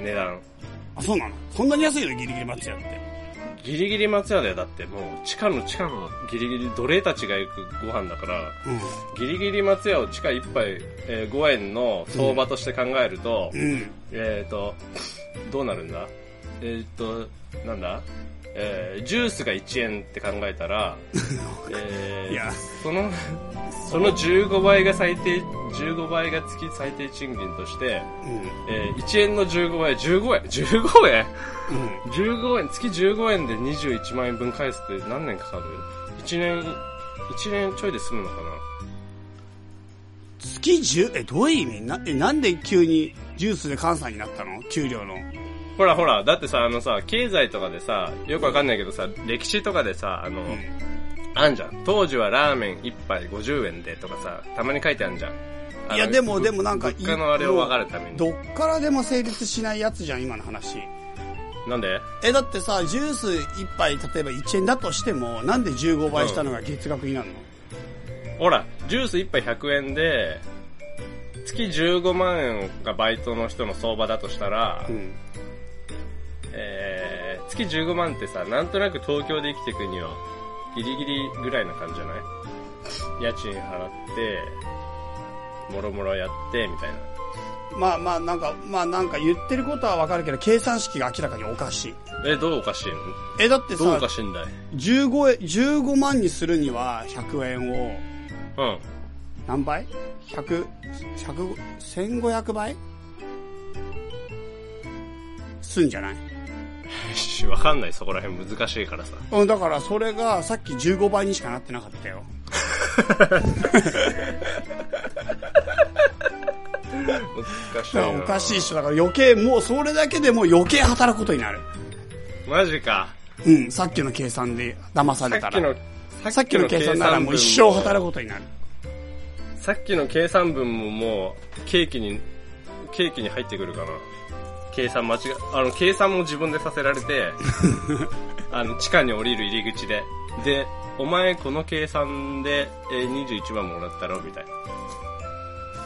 [SPEAKER 3] 値段。
[SPEAKER 2] あ、そうなの？そんなに安いの？ギリギリ松屋って。
[SPEAKER 3] ギリギリ松屋だよ。だってもう地下の地下のギリギリ奴隷たちが行くご飯だから、
[SPEAKER 2] うん。
[SPEAKER 3] ギリギリ松屋を地下1杯、えー5円の相場として考えると、
[SPEAKER 2] うん。
[SPEAKER 3] えっ、と、どうなるんだ？えっ、と、なんだ？えージュースが1円って考えたら、えー
[SPEAKER 2] いや
[SPEAKER 3] その、その15倍が最低、15倍が月最低賃金として、
[SPEAKER 2] うん。
[SPEAKER 3] えー1円の15倍、15円 ?15 円？
[SPEAKER 2] うん。
[SPEAKER 3] ?15 円、月15円で21万円分返すって何年かかる ?1 年、1年ちょいで済むのかな？
[SPEAKER 2] 月10、え、どういう意味？な、え、なんで急にジュースで関西になったの？給料の。
[SPEAKER 3] ほらほら、だってさ、あのさ、経済とかでさ、よくわかんないけどさ、歴史とかでさ、あの、
[SPEAKER 2] うん。
[SPEAKER 3] あんじゃん。当時はラーメン1杯50円でとかさ、たまに書いてあるじゃん。
[SPEAKER 2] いや、でも、でもなんか、
[SPEAKER 3] 物価のあれを分かるために。
[SPEAKER 2] どっからでも成立しないやつじゃん、今の話。
[SPEAKER 3] なんで？
[SPEAKER 2] え、だってさ、ジュース1杯、例えば1円だとしても、なんで15倍したのが月額になるの、
[SPEAKER 3] ほら、ジュース1杯100円で、月15万円がバイトの人の相場だとしたら、
[SPEAKER 2] うん。
[SPEAKER 3] えー、月15万ってさ、なんとなく東京で生きていくには、ギリギリぐらいな感じじゃない？家賃払って、もろもろやって、みたいな。
[SPEAKER 2] まあまあ、なんか、まあなんか言ってることはわかるけど、計算式が明らかにおかしい。
[SPEAKER 3] え、どうおかしいの？
[SPEAKER 2] え、だって
[SPEAKER 3] どうお
[SPEAKER 2] さ、
[SPEAKER 3] かしいんだい
[SPEAKER 2] ？15円、15万にするには100円を、
[SPEAKER 3] うん。
[SPEAKER 2] 何倍 ?100、100、1500倍？すんじゃない？
[SPEAKER 3] し わかんない、そこら辺難しいからさ。
[SPEAKER 2] うん、だからそれがさっき15倍にしかなってなかったよ。
[SPEAKER 3] 難しい
[SPEAKER 2] おかしいっしょ。だから余計、もうそれだけでもう余計働くことになる。
[SPEAKER 3] マジか。
[SPEAKER 2] うん、さっきの計算で騙された
[SPEAKER 3] さっきの
[SPEAKER 2] ら。、さっきの計算ならもう一生働くことになる。
[SPEAKER 3] さっきの計算分ももう、ケーキに、ケーキに入ってくるかな。計算間違あの、計算も自分でさせられて、あの、地下に降りる入り口で。で、お前この計算で、えー21万もらったろみたい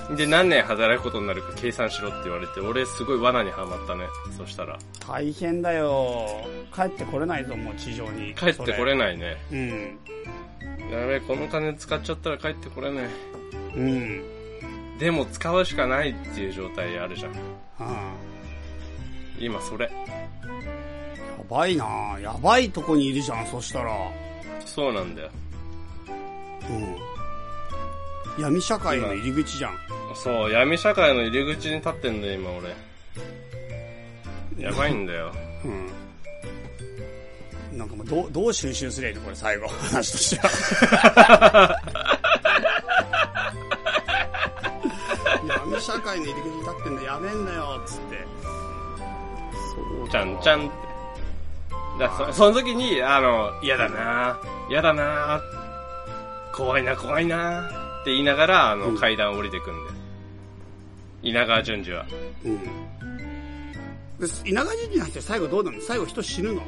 [SPEAKER 3] な。で、何年働くことになるか計算しろって言われて、俺すごい罠にはまったね。そしたら。
[SPEAKER 2] 大変だよ。帰ってこれないぞ、もう地上に。
[SPEAKER 3] 帰ってこれ
[SPEAKER 2] い。
[SPEAKER 3] ないね。
[SPEAKER 2] うん。
[SPEAKER 3] やべえ、この金使っちゃったら帰ってこれない。
[SPEAKER 2] うん。
[SPEAKER 3] でも使うしかないっていう状態あるじゃん。
[SPEAKER 2] あ
[SPEAKER 3] 今それ。
[SPEAKER 2] あやばいなやばいとこにいるじゃん、そしたら。
[SPEAKER 3] そうなんだよ。
[SPEAKER 2] うん。闇社会の入り口じゃん。
[SPEAKER 3] そう、闇社会の入り口に立ってんだよ、今俺。やばいんだよ。
[SPEAKER 2] うん。なんかもうどう、どう収集すりゃいいのこれ最後、話としては。
[SPEAKER 3] ちゃん。だそその時に、あの、嫌だな嫌だな怖いな、怖いなって言いながら、あの、
[SPEAKER 2] うん
[SPEAKER 3] 階段降りてくんだよ。稲川淳二は。
[SPEAKER 2] うん。で稲川淳二の人最後どうなの？最後人死ぬの？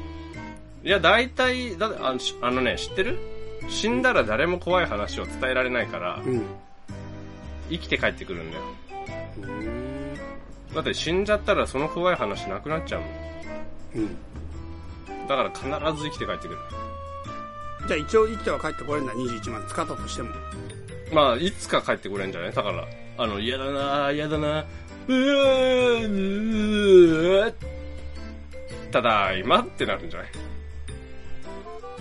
[SPEAKER 3] いや、大体、だあのしあのね、知ってる？死んだら誰も怖い話を伝えられないから、
[SPEAKER 2] うん。
[SPEAKER 3] 生きて帰ってくるんだよ。
[SPEAKER 2] うん。
[SPEAKER 3] だって死んじゃったらその怖い話なくなっちゃうもん。
[SPEAKER 2] うん。
[SPEAKER 3] だから必ず生きて帰ってくる。
[SPEAKER 2] じゃあ一応生きては帰ってこれるんだ、21万使ったとしても。
[SPEAKER 3] まあ、いつか帰ってくれんじゃない？だから、あの、嫌だな嫌だなうーただいまってなるんじゃない？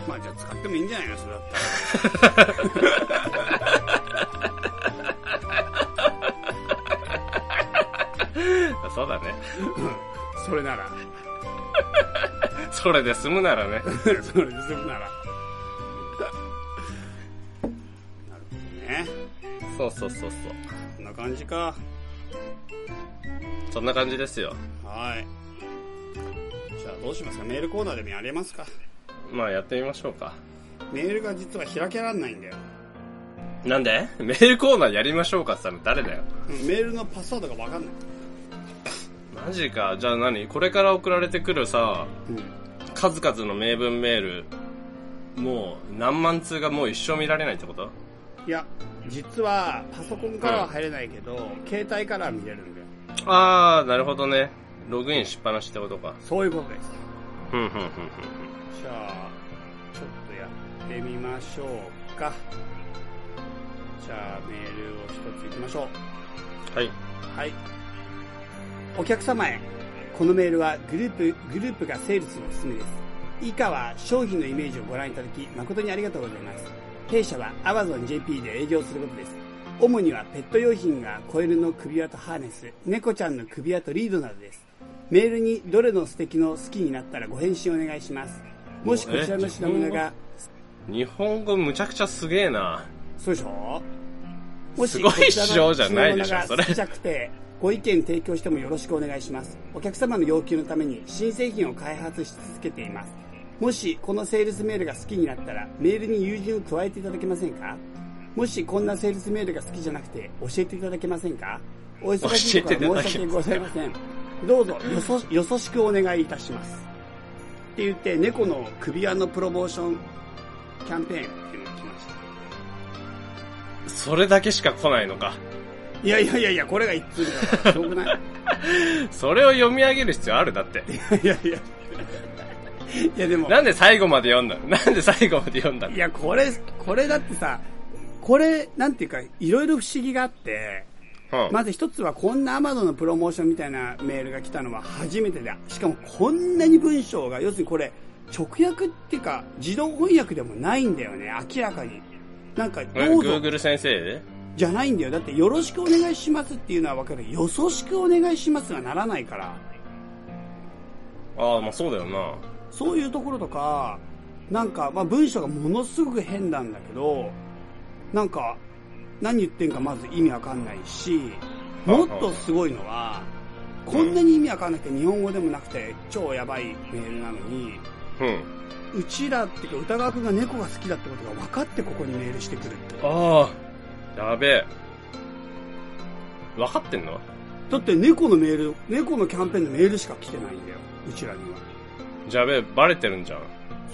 [SPEAKER 2] まあじゃあ使ってもいいんじゃないのそれだったら。
[SPEAKER 3] そうだね。
[SPEAKER 2] それなら。
[SPEAKER 3] それで済むならね。
[SPEAKER 2] それで済むなら。なるほどね。
[SPEAKER 3] そうそうそうそう。
[SPEAKER 2] こんな感じか。
[SPEAKER 3] そんな感じですよ。
[SPEAKER 2] はい。じゃあどうしますか？メールコーナーでもやれますか？
[SPEAKER 3] まあ、やってみましょうか。
[SPEAKER 2] メールが実は開けられないんだよ。
[SPEAKER 3] なんで？メールコーナーやりましょうかって言ったら誰だよ。
[SPEAKER 2] うんメールのパスワードがわかんない。
[SPEAKER 3] マジか。じゃあ何？これから送られてくるさ、
[SPEAKER 2] うん。
[SPEAKER 3] 数々の名文メール、もう何万通がもう一生見られないってこと？
[SPEAKER 2] いや、実はパソコンからは入れないけど、携帯からは見れるんだよ。
[SPEAKER 3] あー、なるほどね。ログインしっぱなしってことか。
[SPEAKER 2] そういうことです。
[SPEAKER 3] ふんふんふんふん
[SPEAKER 2] じゃあ、ちょっとやってみましょうか。じゃあ、メールを一つ行きましょう。
[SPEAKER 3] はい。
[SPEAKER 2] はい。お客様へ。このメールはグループ、グループがセールスのおすすめです。以下は商品のイメージをご覧いただき誠にありがとうございます。弊社は Amazon JP で営業することです。主にはペット用品がコイルの首輪とハーネス、猫ちゃんの首輪とリードなどです。メールにどれの素敵の好きになったらご返信お願いします。もしこちらの品物が、
[SPEAKER 3] 日本語むちゃくちゃすげえな。
[SPEAKER 2] そうでしょ？も
[SPEAKER 3] すごい市場じゃないでしょ
[SPEAKER 2] こちらの品物が好きじゃくて、ご意見提供してもよろしくお願いします。お客様の要求のために新製品を開発し続けています。もしこのセールスメールが好きになったらメールに友人を加えていただけませんか？もしこんなセールスメールが好きじゃなくて教えていただけませんか？お忙しいところ申し訳ございません。どうぞよそよそしくお願いいたします。って言って猫の首輪のプロモーションキャンペーンっていうのが来ました。
[SPEAKER 3] それだけしか来ないのか。
[SPEAKER 2] いやいやいやいや、これが一通だから、しょうがない。
[SPEAKER 3] それを読み上げる必要ある？だって。
[SPEAKER 2] いやいや。いやでも、
[SPEAKER 3] なんで最後まで読んだの？なんで最後まで読んだの？
[SPEAKER 2] いや、これ、これだってさ、これ、なんていうか、いろいろ不思議があって、
[SPEAKER 3] うん。
[SPEAKER 2] まず一つはこんな Amazon のプロモーションみたいなメールが来たのは初めてだ。しかもこんなに文章が、要するにこれ、直訳っていうか、自動翻訳でもないんだよね、明らかに。なんか、
[SPEAKER 3] え
[SPEAKER 2] どうぞ、
[SPEAKER 3] Google 先生で？
[SPEAKER 2] じゃないんだよ。だって、よろしくお願いしますっていうのはわかる。よそしくお願いしますがならないから。
[SPEAKER 3] ああ、まあそうだよな。
[SPEAKER 2] そういうところとか、なんか、まあ文章がものすごく変なんだけど、なんか、何言ってんかまず意味わかんないし、もっとすごいのは、こんなに意味わかんなくて日本語でもなくて超やばいメールなのに、
[SPEAKER 3] うん。
[SPEAKER 2] うちらっていうか歌川くんが猫が好きだってことが分かってここにメールしてくるって。
[SPEAKER 3] ああ、やべえ。分かってんの？
[SPEAKER 2] だって猫のメール、猫のキャンペーンのメールしか来てないんだよ、うちらには。
[SPEAKER 3] じゃあべえ、バレてるんじゃん。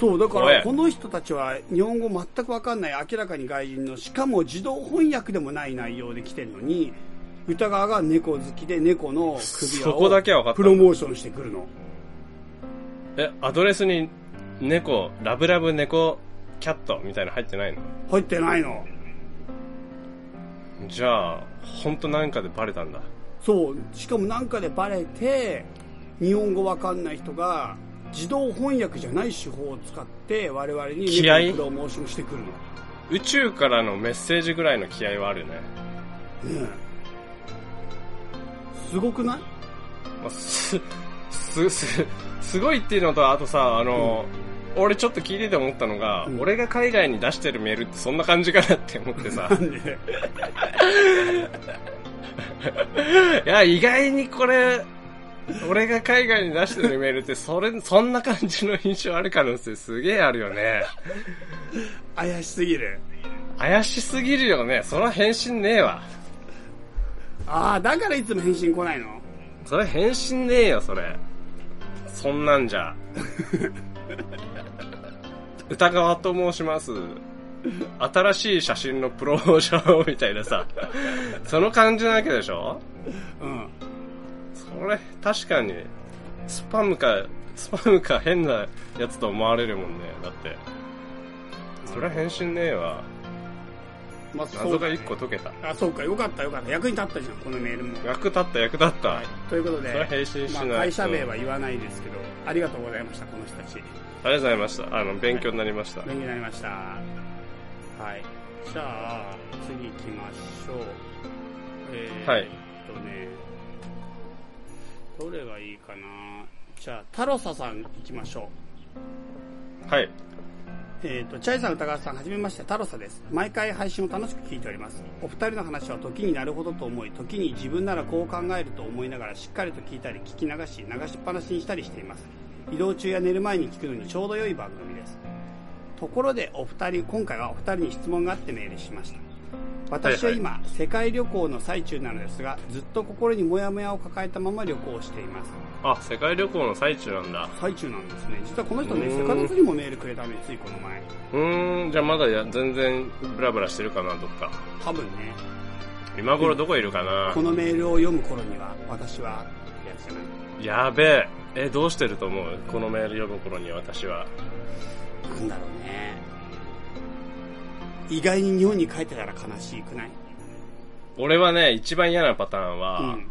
[SPEAKER 2] そう、だから、この人たちは日本語全くわかんない、明らかに外人の、しかも自動翻訳でもない内容で来てるのに、歌川が猫好きで猫の首をプロモーションしてくるの。
[SPEAKER 3] え、アドレスに猫、ラブラブ猫キャットみたいなの入ってないの？
[SPEAKER 2] 入ってないの。
[SPEAKER 3] じゃあ、ほんとなんかでバレたんだ。
[SPEAKER 2] そう、しかもなんかでバレて、日本語わかんない人が、自動翻訳じゃない手法を使って我々に
[SPEAKER 3] 気合？
[SPEAKER 2] プロモーションしてくるの。
[SPEAKER 3] 宇宙からのメッセージぐらいの気合はあるね。
[SPEAKER 2] うん。すごくない？
[SPEAKER 3] まあす、す、す、すごいっていうのと、あとさ、あの、俺ちょっと聞いてて思ったのが、
[SPEAKER 2] うん
[SPEAKER 3] 俺が海外に出してるメールってそんな感じかなって思ってさいや、意外にこれ、俺が海外に出してるメールって、それ、そんな感じの印象ある可能性すげえあるよね。
[SPEAKER 2] 怪しすぎる。
[SPEAKER 3] 怪しすぎるよね。その返信ねえわ。
[SPEAKER 2] ああ、だからいつも返信来ないの？
[SPEAKER 3] それ返信ねえよ、それ。そんなんじゃ。歌川と申します。新しい写真のプロモーションみたいなさ。その感じなわけでしょ？
[SPEAKER 2] うん。
[SPEAKER 3] それ、確かに、スパムか、スパムか変なやつと思われるもんね。だって。それは返信ねえわ。
[SPEAKER 2] まあ、
[SPEAKER 3] 謎が一個解けた。
[SPEAKER 2] あ、そうか、よかったよかった。役に立ったじゃん、このメールも。
[SPEAKER 3] 役立った、役立った。
[SPEAKER 2] はい。ということで、まあ、会社名は言わないですけど、ありがとうございました、この人たち。
[SPEAKER 3] ありがとうございました。あの、勉強になりました。
[SPEAKER 2] 勉強になりました。はい。じゃあ、次行きましょう。えー、
[SPEAKER 3] はい
[SPEAKER 2] えっとね、どれがいいかなじゃあ、タロサさん行きましょう。
[SPEAKER 3] はい。
[SPEAKER 2] えっ、と、チャイさん、歌川さん、はじめまして、タロサです。毎回配信を楽しく聞いております。お二人の話は時になるほどと思い、時に自分ならこう考えると思いながらしっかりと聞いたり、聞き流し、流しっぱなしにしたりしています。移動中や寝る前に聞くのにちょうど良い番組です。ところで、お二人、今回はお二人に質問があってメールしました。私は今、世界旅行の最中なのですが、ずっと心にモヤモヤを抱えたまま旅行をしています。
[SPEAKER 3] あ、世界旅行の最中なんだ。
[SPEAKER 2] 最中なんですね。実はこの人ね、セカンドツにもメールくれたんです、ついこの前。
[SPEAKER 3] うーん、じゃあまだや全然ブラブラしてるかな、どっか。
[SPEAKER 2] 多分ね、
[SPEAKER 3] 今頃どこいるかな
[SPEAKER 2] このメールを読む頃には、私は、やつじゃない。
[SPEAKER 3] やべえ。え、どうしてると思う？このメール読む頃に私は。
[SPEAKER 2] なんだろうね。意外に日本に帰ってたら悲しくない？
[SPEAKER 3] 俺はね、一番嫌なパターンは、
[SPEAKER 2] うん。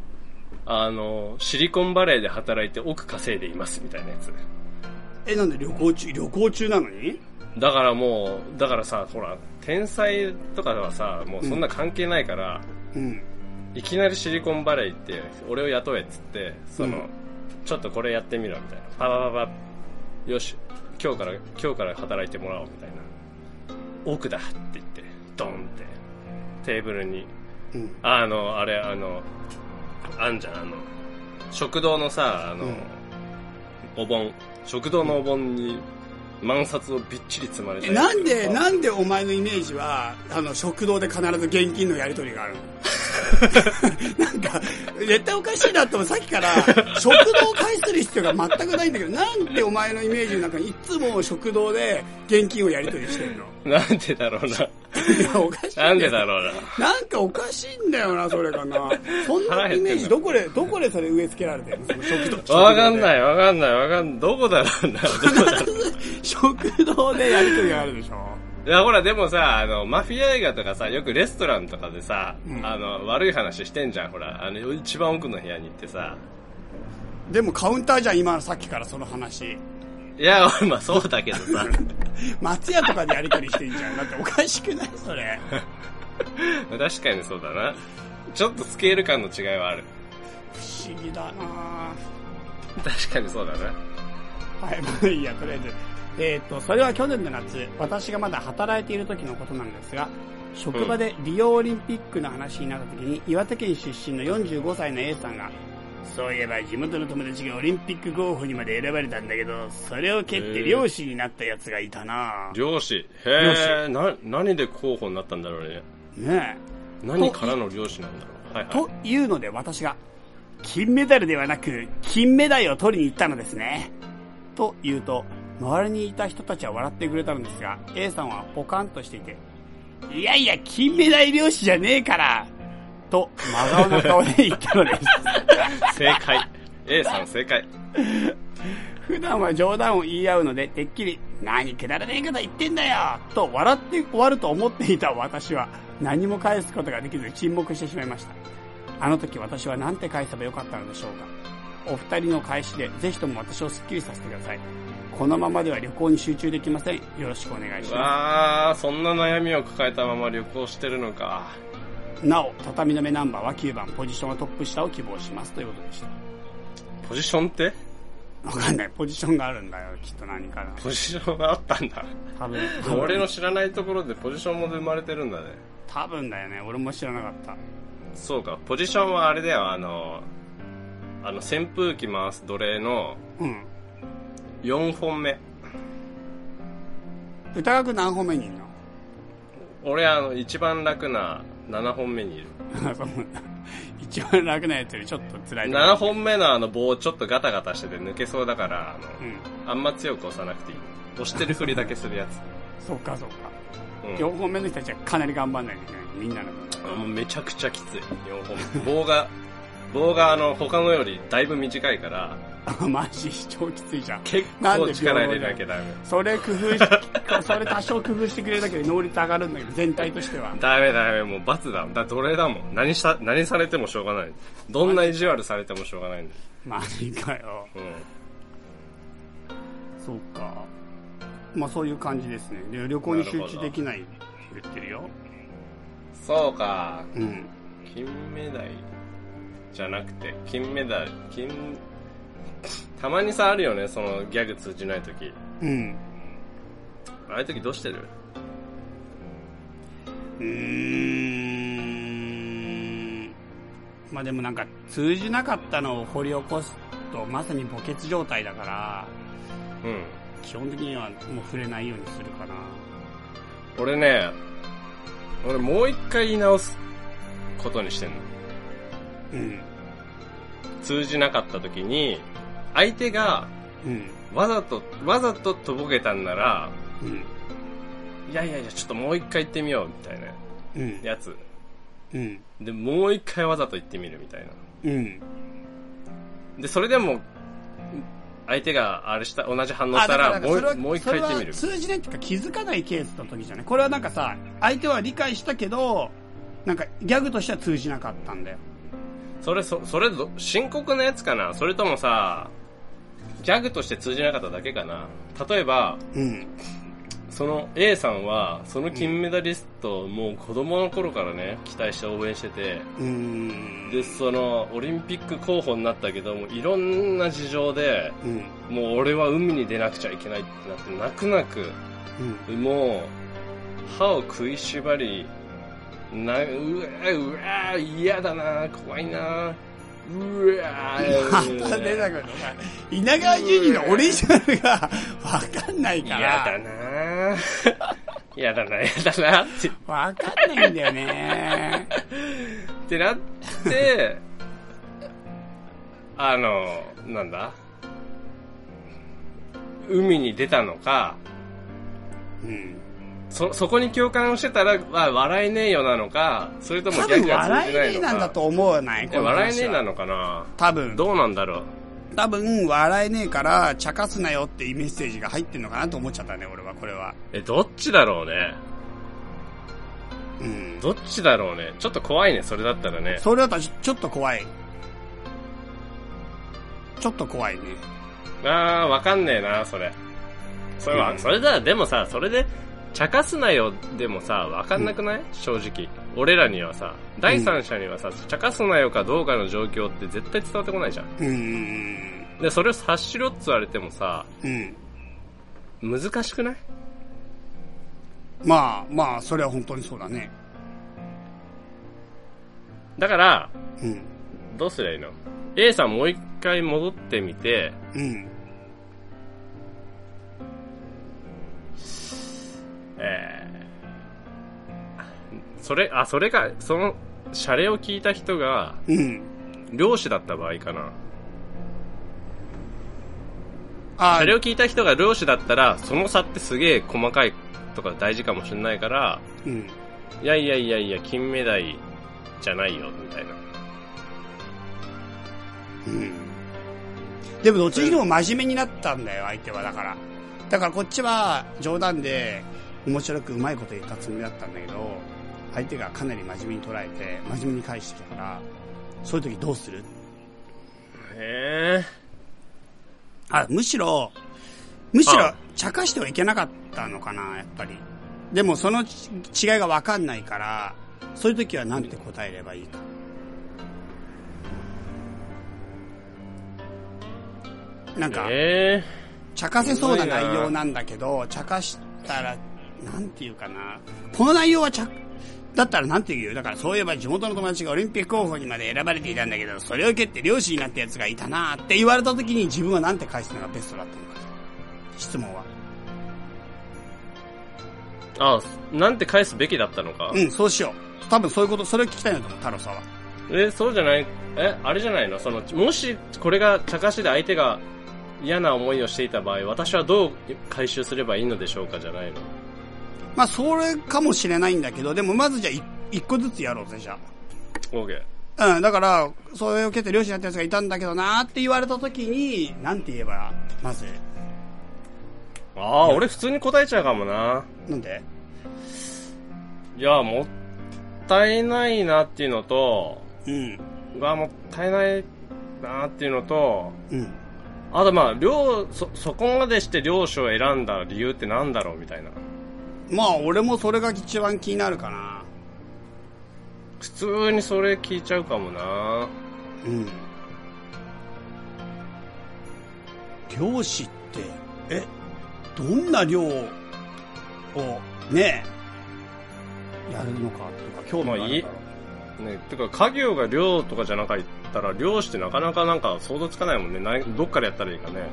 [SPEAKER 3] あの、シリコンバレーで働いて億稼いでいますみたいなやつ。
[SPEAKER 2] え、なんで旅行中、旅行中なのに？
[SPEAKER 3] だからもう、だからさ、ほら、天才とかはさ、もうそんな関係ないから、
[SPEAKER 2] うん。
[SPEAKER 3] いきなりシリコンバレー行って、俺を雇えっつって、その、
[SPEAKER 2] うん
[SPEAKER 3] ちょっとこれやってみろみたいな。パパパパ、よし、今日から、今日から働いてもらおうみたいな。奥だって言って、ドンって、テーブルに、
[SPEAKER 2] うん。
[SPEAKER 3] あの、あれ、あの、あんじゃん、あの、食堂のさ、あの、
[SPEAKER 2] うん。
[SPEAKER 3] お盆、食堂のお盆に、万札をびっちり積まれて
[SPEAKER 2] え、なんで、なんでお前のイメージは、あの、食堂で必ず現金のやり取りがあるの？なんか、絶対おかしいなってさっきから、食堂を介する必要が全くないんだけど、なんでお前のイメージの中にいつも食堂で現金をやり取りしてるの？
[SPEAKER 3] なんでだろうな。
[SPEAKER 2] いや、おかしい。
[SPEAKER 3] なんでだろうな。
[SPEAKER 2] なんかおかしいんだよな、それかな。そんなイメージ、どこで、どこでそれ植え付けられてるの？その食堂。
[SPEAKER 3] わかん
[SPEAKER 2] い。
[SPEAKER 3] ない、わかんない、わかんない。どこだろうな、どこだろう。
[SPEAKER 2] 食堂でやり取りがあるでしょ。
[SPEAKER 3] いや、ほら、でもさ、あの、マフィア映画とかさ、よくレストランとかでさ、
[SPEAKER 2] うん
[SPEAKER 3] あの、悪い話してんじゃん、ほら。あの、一番奥の部屋に行ってさ。
[SPEAKER 2] でもカウンターじゃん、今のさっきからその話。
[SPEAKER 3] いや、まあそうだけどさ。
[SPEAKER 2] 松屋とかでやり取りしてんじゃん。だっておかしくないそれ。
[SPEAKER 3] 確かにそうだな。ちょっとスケール感の違いはある。
[SPEAKER 2] 不思議だな
[SPEAKER 3] 確かにそうだな。
[SPEAKER 2] はい、まあいいや、とりあえず。えっ、と、それは去年の夏、私がまだ働いている時のことなんですが、職場でリオオリンピックの話になった時に、岩手県出身の45歳の A さんが、そういえば地元の友達がオリンピック候補にまで選ばれたんだけど、それを蹴って漁師になったやつがいたな
[SPEAKER 3] 漁師。へえ、な、何で候補になったんだろうね。
[SPEAKER 2] ね
[SPEAKER 3] 何からの漁師なんだろう。はい
[SPEAKER 2] え。
[SPEAKER 3] はい。
[SPEAKER 2] というので私が、金メダルではなく、金メダルを取りに行ったのですね。と言うと、周りにいた人たちは笑ってくれたのですが、A さんはポカンとしていて、いやいや、金メダル漁師じゃねえからと、真顔な顔で言ったのです。
[SPEAKER 3] 正解。A さん正解。
[SPEAKER 2] 普段は冗談を言い合うので、てっきり、何くだらねえこと言ってんだよと笑って終わると思っていた私は、何も返すことができず沈黙してしまいました。あの時私は何て返せばよかったのでしょうか。お二人の返しで、ぜひとも私をスッキリさせてください。このままでは旅行に集中できません。よろしくお願いしま
[SPEAKER 3] わあ、そんな悩みを抱えたまま旅行してるのか。
[SPEAKER 2] す。なお、畳の目ナンバーは9番、ポジションはトップ下を希望します。ということでした。
[SPEAKER 3] ポジションって？
[SPEAKER 2] わかんない。ポジションがあるんだよ。きっと何かな。
[SPEAKER 3] ポジションがあったんだ。
[SPEAKER 2] 多分
[SPEAKER 3] 俺の知らないところでポジションも生まれてるんだね。
[SPEAKER 2] 多分だよね。俺も知らなかった。
[SPEAKER 3] そうか、ポジションはあれだよ、あの、あの、扇風機回す奴隷の
[SPEAKER 2] うん。
[SPEAKER 3] 4本目。
[SPEAKER 2] 歌楽何本目にいるの？
[SPEAKER 3] 俺、あの、一番楽な7本目にいる。
[SPEAKER 2] 一番楽なやつよりちょっと辛い。
[SPEAKER 3] 7本目のあの棒ちょっとガタガタしてて抜けそうだから、あの、
[SPEAKER 2] うん。
[SPEAKER 3] あんま強く押さなくていい。押してるふりだけするやつ。
[SPEAKER 2] そっかそっか。
[SPEAKER 3] うん
[SPEAKER 2] 4本目の人たちはかなり頑張んないといけない。みんなの分。
[SPEAKER 3] もうめちゃくちゃきつい。4本目。棒が、棒があの、他のよりだいぶ短いから、
[SPEAKER 2] あ、マジ超きついじゃん。
[SPEAKER 3] 結構力入れなきゃダメ。
[SPEAKER 2] それ工夫し、それ多少工夫してくれるだけで能率上がるんだけど、全体としては。
[SPEAKER 3] ダメダメ、もう罰だ。だ、奴隷だもん。何した、何されてもしょうがない。どんな意地悪されてもしょうがないんだよ。
[SPEAKER 2] マジかよ。
[SPEAKER 3] うん。
[SPEAKER 2] そうか。まあそういう感じですね。で旅行に集中できないって言ってるよ。
[SPEAKER 3] そうか。
[SPEAKER 2] うん。
[SPEAKER 3] 金メダルじゃなくて、金メダル、金、たまにさ、あるよね、そのギャグ通じない時。
[SPEAKER 2] うん。
[SPEAKER 3] ああいう時どうしてる？
[SPEAKER 2] うーん。まあでもなんか通じなかったのを掘り起こすとまさに墓穴状態だから、
[SPEAKER 3] うん。
[SPEAKER 2] 基本的にはもう触れないようにするかな。
[SPEAKER 3] 俺ね、俺もう一回言い直すことにしてんの。
[SPEAKER 2] うん。
[SPEAKER 3] 通じなかった時に、相手が
[SPEAKER 2] うん。
[SPEAKER 3] わざと、わざととぼけたんなら、
[SPEAKER 2] うん。
[SPEAKER 3] いやいやいや、ちょっともう一回言ってみよう、みたいな
[SPEAKER 2] うん。
[SPEAKER 3] やつ。
[SPEAKER 2] うん。
[SPEAKER 3] で、もう一回わざと言ってみるみたいな。
[SPEAKER 2] うん。
[SPEAKER 3] で、それでも、相手があれした、同じ反応したら、もう、もう一回言ってみる
[SPEAKER 2] 通じないっていうか気づかないケースの時じゃないこれはなんかさ、相手は理解したけど、なんかギャグとしては通じなかったんだよ。
[SPEAKER 3] それ、そ、それど、深刻なやつかな？それともさ、ギャグとして通じなかっただけかな？例えば、
[SPEAKER 2] うん。
[SPEAKER 3] その A さんは、その金メダリストをもう子供の頃からね、期待して応援してて。で、その、オリンピック候補になったけども、いろんな事情で、
[SPEAKER 2] うん。
[SPEAKER 3] もう俺は海に出なくちゃいけないってなって、泣く泣く、
[SPEAKER 2] うん。
[SPEAKER 3] もう、歯を食いしばり、な、うわ、うわ、嫌だな、怖いな、うわ、
[SPEAKER 2] また出たくる。のが、稲川淳二のオリジナルがわかんないか
[SPEAKER 3] 嫌だ
[SPEAKER 2] ら、
[SPEAKER 3] な。嫌だな、嫌だな。って、
[SPEAKER 2] わかんないんだよね。
[SPEAKER 3] ってなって、あの、なんだ？海に出たのか、
[SPEAKER 2] うん。
[SPEAKER 3] そ、そこに共感してたら、あ、笑えねえよなのか、それとも
[SPEAKER 2] 多分
[SPEAKER 3] ギャグが通
[SPEAKER 2] 笑えねえ
[SPEAKER 3] じな
[SPEAKER 2] んだと思わない
[SPEAKER 3] え笑えねえな
[SPEAKER 2] の
[SPEAKER 3] のかな
[SPEAKER 2] 多分。
[SPEAKER 3] どうなんだろう
[SPEAKER 2] 多分、笑えねえから、茶化すなよっていうメッセージが入ってんのかなと思っちゃったね、俺は、これは。
[SPEAKER 3] え、どっちだろうね。
[SPEAKER 2] うん。
[SPEAKER 3] どっちだろうね。ちょっと怖いね、それだったらね。
[SPEAKER 2] それだったらちょっと怖い。ちょっと怖いね。
[SPEAKER 3] あー、わかんねえな、それ。それは、
[SPEAKER 2] うん
[SPEAKER 3] それだ、でもさ、それで、茶化すなよ、でもさ、わかんなくない、正直。俺らにはさ、第三者にはさ、茶化すなよかどうかの状況って絶対伝わってこないじゃん。
[SPEAKER 2] うんうん
[SPEAKER 3] で、それを察しろって言われてもさ、
[SPEAKER 2] うん。うん。
[SPEAKER 3] 難しくない？
[SPEAKER 2] まあ、まあ、それは本当にそうだね。
[SPEAKER 3] だから、
[SPEAKER 2] うん。
[SPEAKER 3] どうすりゃいいの ?A さんもう一回戻ってみて、
[SPEAKER 2] うん。
[SPEAKER 3] えー、それ、あ、それか、その、シャレを聞いた人が、
[SPEAKER 2] うん。
[SPEAKER 3] 漁師だった場合かな。
[SPEAKER 2] あ
[SPEAKER 3] シャレを聞いた人が漁師だったら、その差ってすげえ細かいとか大事かもしれないから、
[SPEAKER 2] うん。
[SPEAKER 3] いやいやいやいや、金目鯛じゃないよ、みたいな。
[SPEAKER 2] うん。でもどっちにも真面目になったんだよ、相手は。だから。だからこっちは冗談で面白くうまいこと言ったつもりだったんだけど、相手がかなり真面目に捉えて、真面目に返してきたから、そういう時どうする？
[SPEAKER 3] へえ。
[SPEAKER 2] あ、むしろ、むしろ
[SPEAKER 3] あ、
[SPEAKER 2] 茶化してはいけなかったのかな、やっぱり。でもそのち違いがわかんないから、そういう時はなんて答えればいいか。なんか、
[SPEAKER 3] え
[SPEAKER 2] 茶化せそうな内容なんだけど、茶化したら、なんていうかな。この内容は茶、だったらなんて言う？だからそういえば地元の友達がオリンピック候補にまで選ばれていたんだけど、それを受けて漁師になった奴がいたなって言われた時に自分はなんて返すのがベストだったのかと。質問は。
[SPEAKER 3] ー、あ、なんて返すべきだったのか、
[SPEAKER 2] うん、そうしよう。多分そういうこと、それを聞きたいなと思う、太郎さんは。
[SPEAKER 3] え、そうじゃない、え、あれじゃないの？その、もし、これが茶化しで相手が嫌な思いをしていた場合、私はどう回収すればいいのでしょうかじゃないの？
[SPEAKER 2] まあ、それかもしれないんだけど、でもまずじゃあい一個ずつやろうぜ、じゃ
[SPEAKER 3] ?OK。
[SPEAKER 2] あ。うん、だから、それを受けて漁師になった奴がいたんだけどなって言われた時に、なんて言えば、まず、
[SPEAKER 3] ああ、俺普通に答えちゃうかもな。
[SPEAKER 2] なんで？
[SPEAKER 3] いや、もったいないなっていうのと、
[SPEAKER 2] うん。
[SPEAKER 3] うわ、もったいないなっていうのと、
[SPEAKER 2] うん。
[SPEAKER 3] あとまあ、漁、そ、そこまでして漁師を選んだ理由ってなんだろうみたいな。
[SPEAKER 2] まあ、俺もそれが一番気になるかな。
[SPEAKER 3] 普通にそれ聞いちゃうかもな。
[SPEAKER 2] うん。漁師って、え、どんな漁を、ねえ、やるのかとか、興味がある。
[SPEAKER 3] ね、てか、家業が漁とかじゃなかったら、漁師ってなかなかなんか想像つかないもんね。などっからやったらいいかね。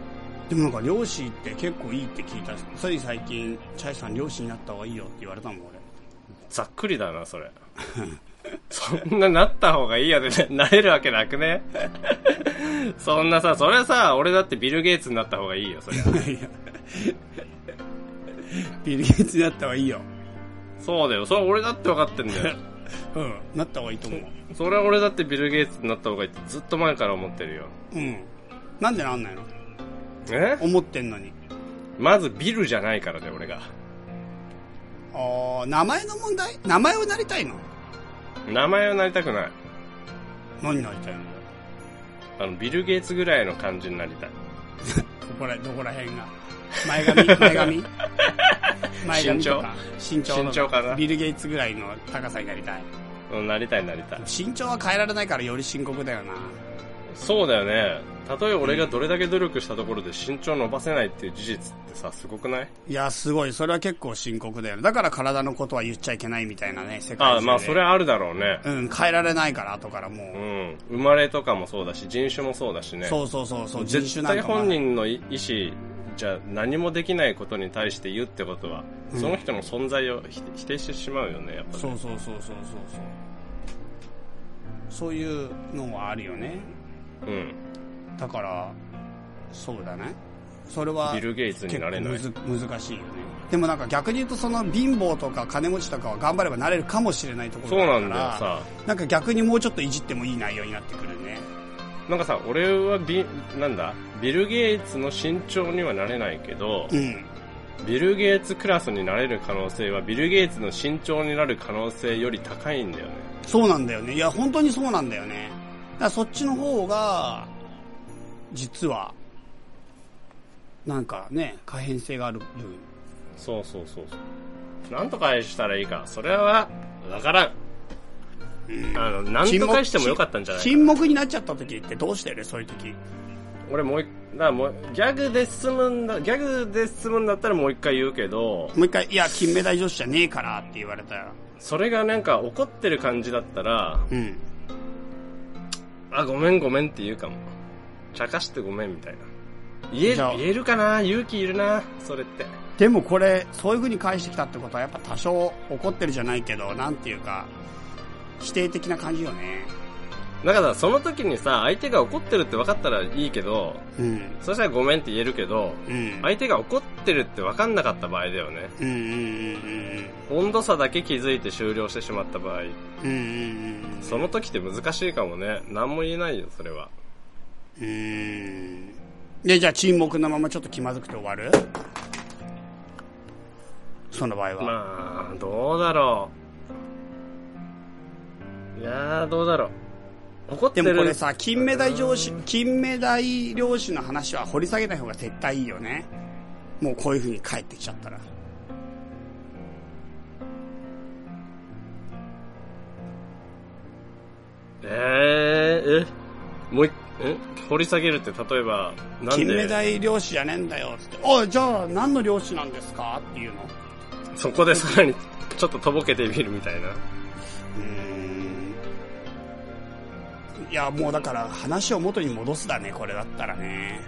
[SPEAKER 2] でもなんか漁師って結構いいって聞いたし、つい最近、チャイさん漁師になった方がいいよって言われたもん、俺。
[SPEAKER 3] ざっくりだな、それ。そんななった方がいいやで、ね、なれるわけなくね？そんなさ、それはさ、俺だってビル・ゲイツになった方がいいよ、そりゃ。
[SPEAKER 2] いやビル・ゲイツになった方がいいよ。
[SPEAKER 3] そうだよ、それは俺だって分かってんだよ。
[SPEAKER 2] うん、なった方がいいと思う。
[SPEAKER 3] それは俺だってビル・ゲイツになった方がいいってずっと前から思ってるよ。
[SPEAKER 2] うん。なんでなんないの？
[SPEAKER 3] え？
[SPEAKER 2] 思ってんのに。
[SPEAKER 3] まずビルじゃないからね、俺が。
[SPEAKER 2] あー名前の問題？名前をなりたいの？
[SPEAKER 3] 名前はなりたくない。
[SPEAKER 2] 何になりたいの？
[SPEAKER 3] あの、ビル・ゲイツぐらいの感じになりたい。
[SPEAKER 2] どこら、どこら辺が？前髪？前髪？前髪とか？身長？と
[SPEAKER 3] 身長かな？
[SPEAKER 2] ビル・ゲイツぐらいの高さになりたい。
[SPEAKER 3] うん、なりたいなりたい。
[SPEAKER 2] 身長は変えられないからより深刻だよな。
[SPEAKER 3] そうだよね。たとえ俺がどれだけ努力したところで身長伸ばせないっていう事実ってさ、すごくない？
[SPEAKER 2] いや、すごい。それは結構深刻だよね。だから体のことは言っちゃいけないみたいなね、世界中で。
[SPEAKER 3] あまあ、それはあるだろうね。
[SPEAKER 2] うん、変えられないから、後からもう。
[SPEAKER 3] うん。生まれとかもそうだし、人種もそうだしね。
[SPEAKER 2] そうそうそうそう、人
[SPEAKER 3] 絶対
[SPEAKER 2] 種なんかも
[SPEAKER 3] 本人の意思じゃ何もできないことに対して言うってことは、
[SPEAKER 2] うん
[SPEAKER 3] その人の存在を否否定してしまうよね、やっぱり。
[SPEAKER 2] そうそうそうそうそうそう。そういうのはあるよね。
[SPEAKER 3] うん。
[SPEAKER 2] だから、そうだね。それは
[SPEAKER 3] ビル・ゲイツになれない。
[SPEAKER 2] 難しいよね。でもなんか逆に言うとその貧乏とか金持ちとかは頑張ればなれるかもしれないとこ
[SPEAKER 3] そう
[SPEAKER 2] ろがあるから
[SPEAKER 3] なんだよさ。
[SPEAKER 2] なんか逆にもうちょっといじってもいい内容になってくるね。
[SPEAKER 3] なんかさ、俺はビ、なんだ、ビル・ゲイツの身長にはなれないけど、
[SPEAKER 2] うん。
[SPEAKER 3] ビル・ゲイツクラスになれる可能性は、ビル・ゲイツの身長になる可能性より高いんだよね。
[SPEAKER 2] そうなんだよね。いや、本当にそうなんだよね。だからそっちの方が、実は、なんかね、可変性がある分。
[SPEAKER 3] そうそうそうそう。なんとかしたらいいか。それは、わからん。あの、なんとかしてもよかったんじゃない
[SPEAKER 2] 沈黙になっちゃった時ってどうしてるそういう時。
[SPEAKER 3] 俺もう一、だもう、ギャグで済むんだ、ギャグで済むんだったらもう一回言うけど、
[SPEAKER 2] もう一回、いや、金メダル女子じゃねえからって言われたら。
[SPEAKER 3] それがなんか怒ってる感じだったら、
[SPEAKER 2] うん。
[SPEAKER 3] あ、ごめんごめんって言うかも。茶化してごめんみたいな。言え
[SPEAKER 2] じゃあ
[SPEAKER 3] る、言えるかな？勇気いるな？それって。
[SPEAKER 2] でもこれ、そういう風に返してきたってことは、やっぱ多少怒ってるじゃないけど、なんていうか、否定的な感じよね。
[SPEAKER 3] だからその時にさ、相手が怒ってるって分かったらいいけど、
[SPEAKER 2] うん。
[SPEAKER 3] そしたらごめんって言えるけど、
[SPEAKER 2] うん。
[SPEAKER 3] 相手が怒ってるって分かんなかった場合だよね。
[SPEAKER 2] うんうんうん
[SPEAKER 3] 温度差だけ気づいて終了してしまった場合、
[SPEAKER 2] うん。うんうんうん。
[SPEAKER 3] その時って難しいかもね。何も言えないよ、それは。
[SPEAKER 2] うーん。で、じゃあ沈黙のままちょっと気まずくて終わる？その場合は。
[SPEAKER 3] まあ、どうだろう。いやー、どうだろう。怒ってる。
[SPEAKER 2] でもこれさ、金目鯛漁師、金目鯛漁師の話は掘り下げない方が絶対いいよね。もうこういう風に帰ってきちゃったら。
[SPEAKER 3] えー、え、もう一、え掘り下げるって例えば、なん
[SPEAKER 2] 金目
[SPEAKER 3] で、
[SPEAKER 2] 鯛漁師じゃねえんだよ、つって。おい、じゃあ何の漁師なんですか？っていうの。
[SPEAKER 3] そこでさらにちょっととぼけてみるみたいな。
[SPEAKER 2] うーん。いや、もうだから話を元に戻すだね、これだったらね。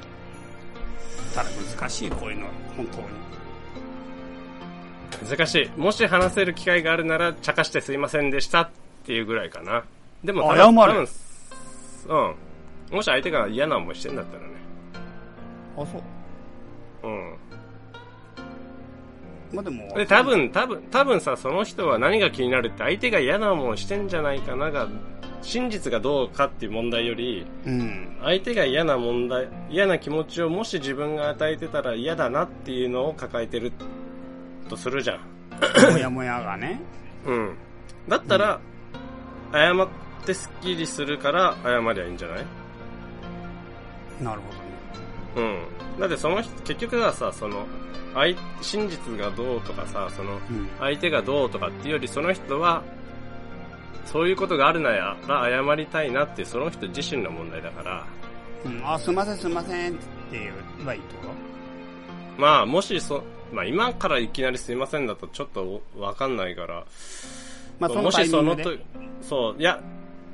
[SPEAKER 2] ただ難しい、こういうの、本当に。
[SPEAKER 3] 難しい。もし話せる機会があるなら、茶化してすいませんでしたっていうぐらいかな。でも
[SPEAKER 2] 謝る
[SPEAKER 3] うん。もし相手が嫌な思いしてんだったらね。
[SPEAKER 2] あ、そう。
[SPEAKER 3] うん。
[SPEAKER 2] まあでも。
[SPEAKER 3] で、多分、多分、多分さ、その人は何が気になるって相手が嫌な思いしてんじゃないかなが、真実がどうかっていう問題より、
[SPEAKER 2] うん。
[SPEAKER 3] 相手が嫌な問題、嫌な気持ちをもし自分が与えてたら嫌だなっていうのを抱えてるとするじゃん。
[SPEAKER 2] もやもやがね。
[SPEAKER 3] うん。だったら、謝ってスッキリするから謝りゃいいんじゃない？
[SPEAKER 2] なるほどね。
[SPEAKER 3] うん。だってその人、結局はさ、その、相、真実がどうとかさ、その、
[SPEAKER 2] うん。
[SPEAKER 3] 相手がどうとかっていうより、その人は、そういうことがあるなら謝りたいなってその人自身の問題だから、
[SPEAKER 2] うん、あ、すいませんすいませんって言えばいいってこと？
[SPEAKER 3] まあ、もしそ、まあ今からいきなりすいませんだとちょっとわかんないから、
[SPEAKER 2] まあ、その
[SPEAKER 3] もしそのと、そう、いや、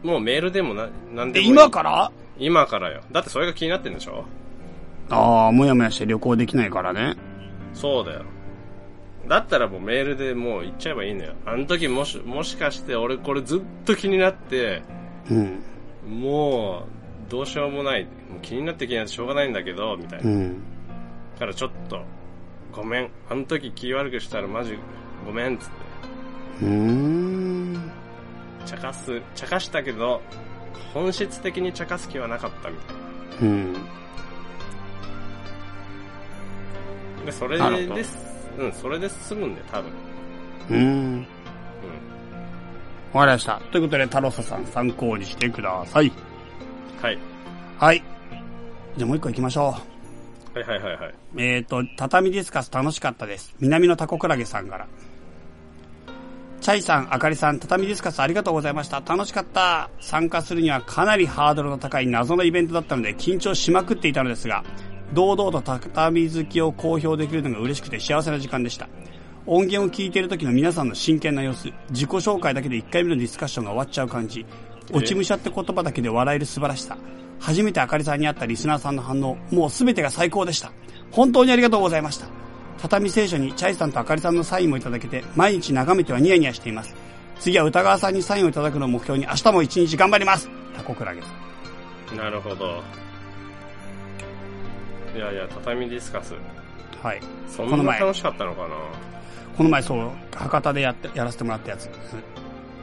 [SPEAKER 3] もうメールでもな、なんで
[SPEAKER 2] え、
[SPEAKER 3] もいい。
[SPEAKER 2] 今から？
[SPEAKER 3] 今からよ。だってそれが気になってるんでしょ？
[SPEAKER 2] ああ、もやもやして旅行できないからね。
[SPEAKER 3] そうだよ。だったらもうメールでもう言っちゃえばいいのよ。あの時もし、もしかして俺これずっと気になって、
[SPEAKER 2] うん。
[SPEAKER 3] もう、どうしようもない。もう気になって気になってしょうがないんだけど、みたいな。
[SPEAKER 2] うん。
[SPEAKER 3] だからちょっと、ごめん。あの時気悪くしたらマジ、ごめん、つって。
[SPEAKER 2] うーん。
[SPEAKER 3] 茶化す、茶化したけど、本質的に茶化す気はなかったみたいな。
[SPEAKER 2] うん。
[SPEAKER 3] で、それです、うん、それで済むんだよ、多分。
[SPEAKER 2] うーん。
[SPEAKER 3] うん。
[SPEAKER 2] わかりました。ということで、タロサさん参考にしてください。
[SPEAKER 3] はい。
[SPEAKER 2] はい。じゃあもう一個行きましょ
[SPEAKER 3] はいはいはいはい。
[SPEAKER 2] う。えっ、と、畳ディスカス楽しかったです。南のタコクラゲさんから。チャイさん、あかりさん、畳ディスカスありがとうございました。楽しかった。参加するにはかなりハードルの高い謎のイベントだったので緊張しまくっていたのですが、堂々と畳好きを公表できるのが嬉しくて幸せな時間でした。音源を聞いている時の皆さんの真剣な様子、自己紹介だけで1回目のディスカッションが終わっちゃう感じ、落ち武者って言葉だけで笑える素晴らしさ、初めてあかりさんに会ったリスナーさんの反応、もう全てが最高でした。本当にありがとうございました。畳聖書にチャイさんとあかりさんのサインもいただけて、毎日眺めてはニヤニヤしています。次は歌川さんにサインをいただくのを目標に明日も一日頑張りますタコクラゲさん。
[SPEAKER 3] なるほど。いやいや、畳ディスカス。
[SPEAKER 2] はい。
[SPEAKER 3] そんな
[SPEAKER 2] この前
[SPEAKER 3] 楽しかったのかな？
[SPEAKER 2] この前そう、博多でやって、やらせてもらったやつ。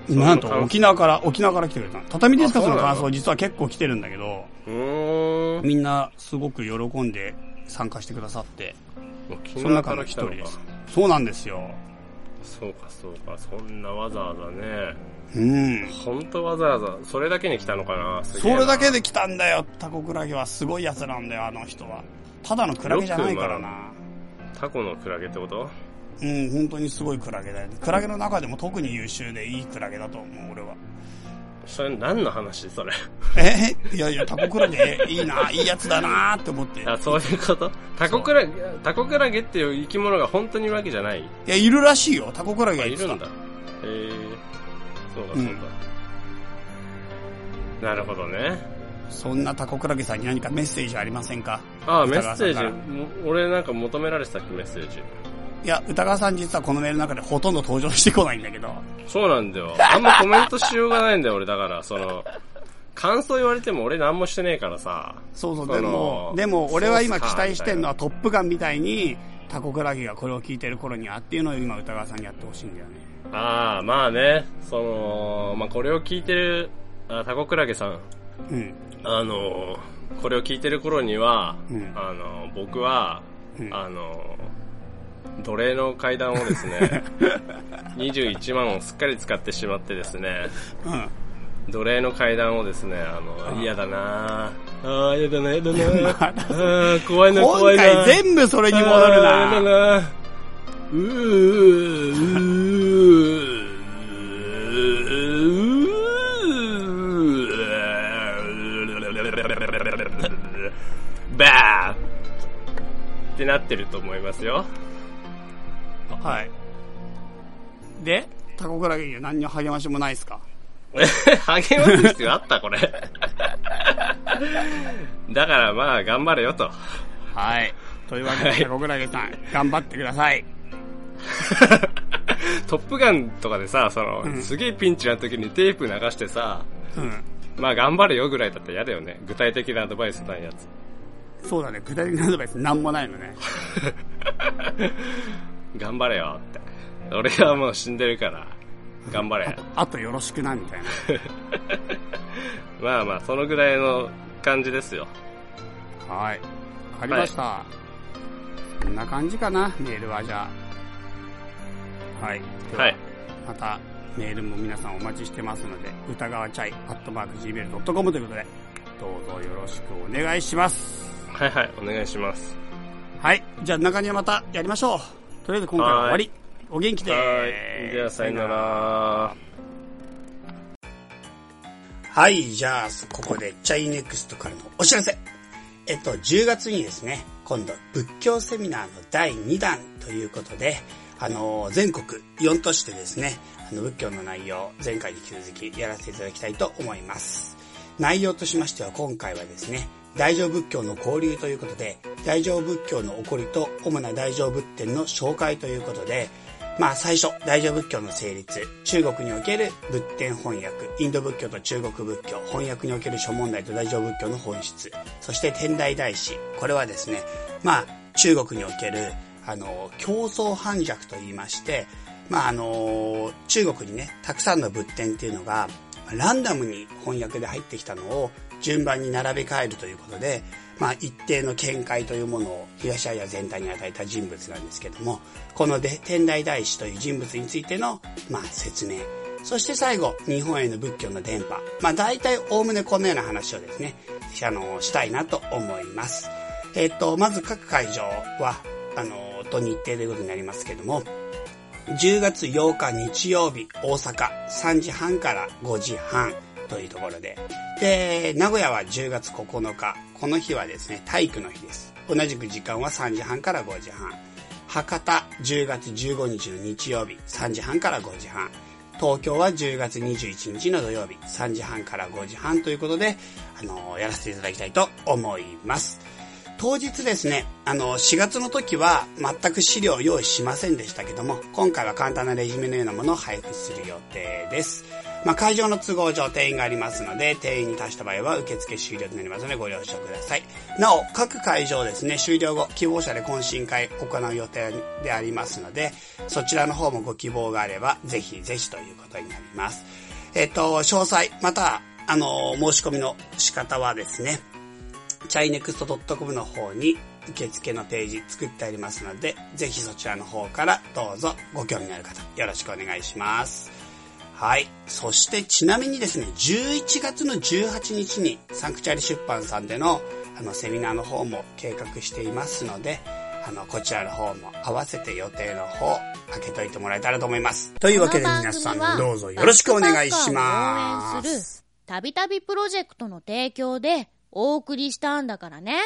[SPEAKER 2] なんと沖縄から、沖縄から来てくれたの。畳ディスカスの感想実は結構来てるんだけど、
[SPEAKER 3] ん。
[SPEAKER 2] みんなすごく喜んで参加してくださって、
[SPEAKER 3] 沖
[SPEAKER 2] その中の一人です。。そうなんですよ。
[SPEAKER 3] そうかそうか、そんなわざわざね。
[SPEAKER 2] うん。
[SPEAKER 3] ほんとわざわざ、それだけに来たのかな
[SPEAKER 2] それだけで来たんだよ、タコクラゲは。すごいやつなんだよ、あの人は。ただのクラゲじゃないからな。
[SPEAKER 3] タコのクラゲってこと？
[SPEAKER 2] うん、本当にすごいクラゲだよね。クラゲの中でも特に優秀でいいクラゲだと思う、俺は。
[SPEAKER 3] それ何の話それ？
[SPEAKER 2] え？いやいや、タコクラゲいいな、いいやつだなって思って。い
[SPEAKER 3] あ、そういうこと？タコクラゲ、タコクラゲっていう生き物が本当にいるわけじゃない？
[SPEAKER 2] や、いるらしいよ、タコクラゲい
[SPEAKER 3] るんだ。へえそうだそうだ。なるほどね。
[SPEAKER 2] そんなタコクラゲさんに何かメッセージありませんか？
[SPEAKER 3] あ、メ
[SPEAKER 2] 歌川さんから
[SPEAKER 3] ッセージ？も俺なんか求められてたっけ、メッセージ。
[SPEAKER 2] いや、歌川さん実はこのメールの中でほとんど登場してこないんだけど。
[SPEAKER 3] そうなんだよ。あんまコメントしようがないんだよ、俺。だから、その、感想言われても俺何もしてねえからさ。
[SPEAKER 2] そうそう、でも、でも俺は今期待してんのはトップガンみたいに、タコクラゲがこれを聞いてる頃にはっていうのを今歌川さんにやってほしいんだよね。
[SPEAKER 3] ああ、まあね、その、まあこれを聞いてる、あタコクラゲさん、
[SPEAKER 2] うん。
[SPEAKER 3] あの、これを聞いてる頃には、
[SPEAKER 2] うん
[SPEAKER 3] あの、僕は、
[SPEAKER 2] うん
[SPEAKER 3] あの、奴隷の階段をですね、21万をすっかり使ってしまってですね、
[SPEAKER 2] うん。
[SPEAKER 3] 奴隷の階段をですね、あの、嫌だなああ、嫌だな、嫌だな ああ、怖いな、怖い
[SPEAKER 2] 今
[SPEAKER 3] な。
[SPEAKER 2] 回全部それに戻る
[SPEAKER 3] あー嫌だ
[SPEAKER 2] な。
[SPEAKER 3] な。うー、うー、バーってなってると思いますよ。
[SPEAKER 2] はい。で、タコクラゲには何の励ましもないですか？
[SPEAKER 3] 励ます必要あったこれ。だからまあ、頑張れよと。
[SPEAKER 2] はい。というわけで、
[SPEAKER 3] はい
[SPEAKER 2] タコクラゲさん、頑張ってください。
[SPEAKER 3] トップガンとかでさ、その、
[SPEAKER 2] うん
[SPEAKER 3] すげえピンチな時にテープ流してさ、
[SPEAKER 2] うん。
[SPEAKER 3] まあ頑張れよぐらいだったら嫌だよね。具体的なアドバイスないやつ。
[SPEAKER 2] そうだね、具体的なアドバイスなんもないのね。
[SPEAKER 3] 頑張れよって。俺はもう死んでるから、頑張れ。
[SPEAKER 2] あとよろしくな、みたいな。
[SPEAKER 3] まあまあ、そのぐらいの感じですよ。
[SPEAKER 2] はい。わかりました。こんな感じかな、メールはじゃあ。はい。で
[SPEAKER 3] はい。
[SPEAKER 2] また、メールも皆さんお待ちしてますので、歌川チャイ、アットマーク Gmail.com ということで、どうぞよろしくお願いします。
[SPEAKER 3] はいはい、お願いします。
[SPEAKER 2] はい。じゃあ中にはまたやりましょう。とりあえず今回は終わり。お元気で
[SPEAKER 3] は。い。じゃあ、さよなら。
[SPEAKER 2] はい、じゃあ、ここでチャイネクストからのお知らせ。えっと、10月にですね、今度、仏教セミナーの第2弾ということで、あの、全国4都市でですね、あの、仏教の内容、前回に続きやらせていただきたいと思います。内容としましては、今回はですね、大乗仏教の交流ということで、大乗仏教の起こりと主な大乗仏典の紹介ということで、まあ最初、大乗仏教の成立、中国における仏典翻訳、インド仏教と中国仏教、翻訳における諸問題と大乗仏教の本質、そして天台大師、これはですね、まあ中国における、あの、競争反逆と言いまして、まああの、中国にね、たくさんの仏典っていうのが、ランダムに翻訳で入ってきたのを順番に並べ替えるということで、まあ、一定の見解というものを東アジア全体に与えた人物なんですけども、こので天台大師という人物についての、まあ、説明。そして最後、日本への仏教の伝播。まあ、大体、おおむねこのような話をですね、あの、したいなと思います。えっ、と、まず各会場は、あの、と日程ということになりますけども、10月8日日曜日、大阪3時半から5時半というところで、で、名古屋は10月9日、この日はですね、体育の日です。同じく時間は3時半から5時半。博多10月15日の日曜日、3時半から5時半。東京は10月21日の土曜日、3時半から5時半ということで、あの、やらせていただきたいと思います。当日ですね、あの、4月の時は全く資料を用意しませんでしたけども、今回は簡単なレジュメのようなものを配布する予定です。まあ、会場の都合上定員がありますので、定員に達した場合は受付終了となりますのでご了承ください。なお、各会場ですね、終了後、希望者で懇親会行う予定でありますので、そちらの方もご希望があれば、ぜひぜひということになります。えっと、詳細、また、あの、申し込みの仕方はですね、chinext.com の方に受付のページ作ってありますので、ぜひそちらの方からどうぞご興味のある方、よろしくお願いします。はい。そしてちなみにですね、11月の18日にサンクチャリ出版さんでのあのセミナーの方も計画していますので、あの、こちらの方も合わせて予定の方、開けといてもらえたらと思います。というわけで皆さんどうぞよろしくお願いします。
[SPEAKER 4] たびたびプロジェクトの提供でお送りしたんだからね。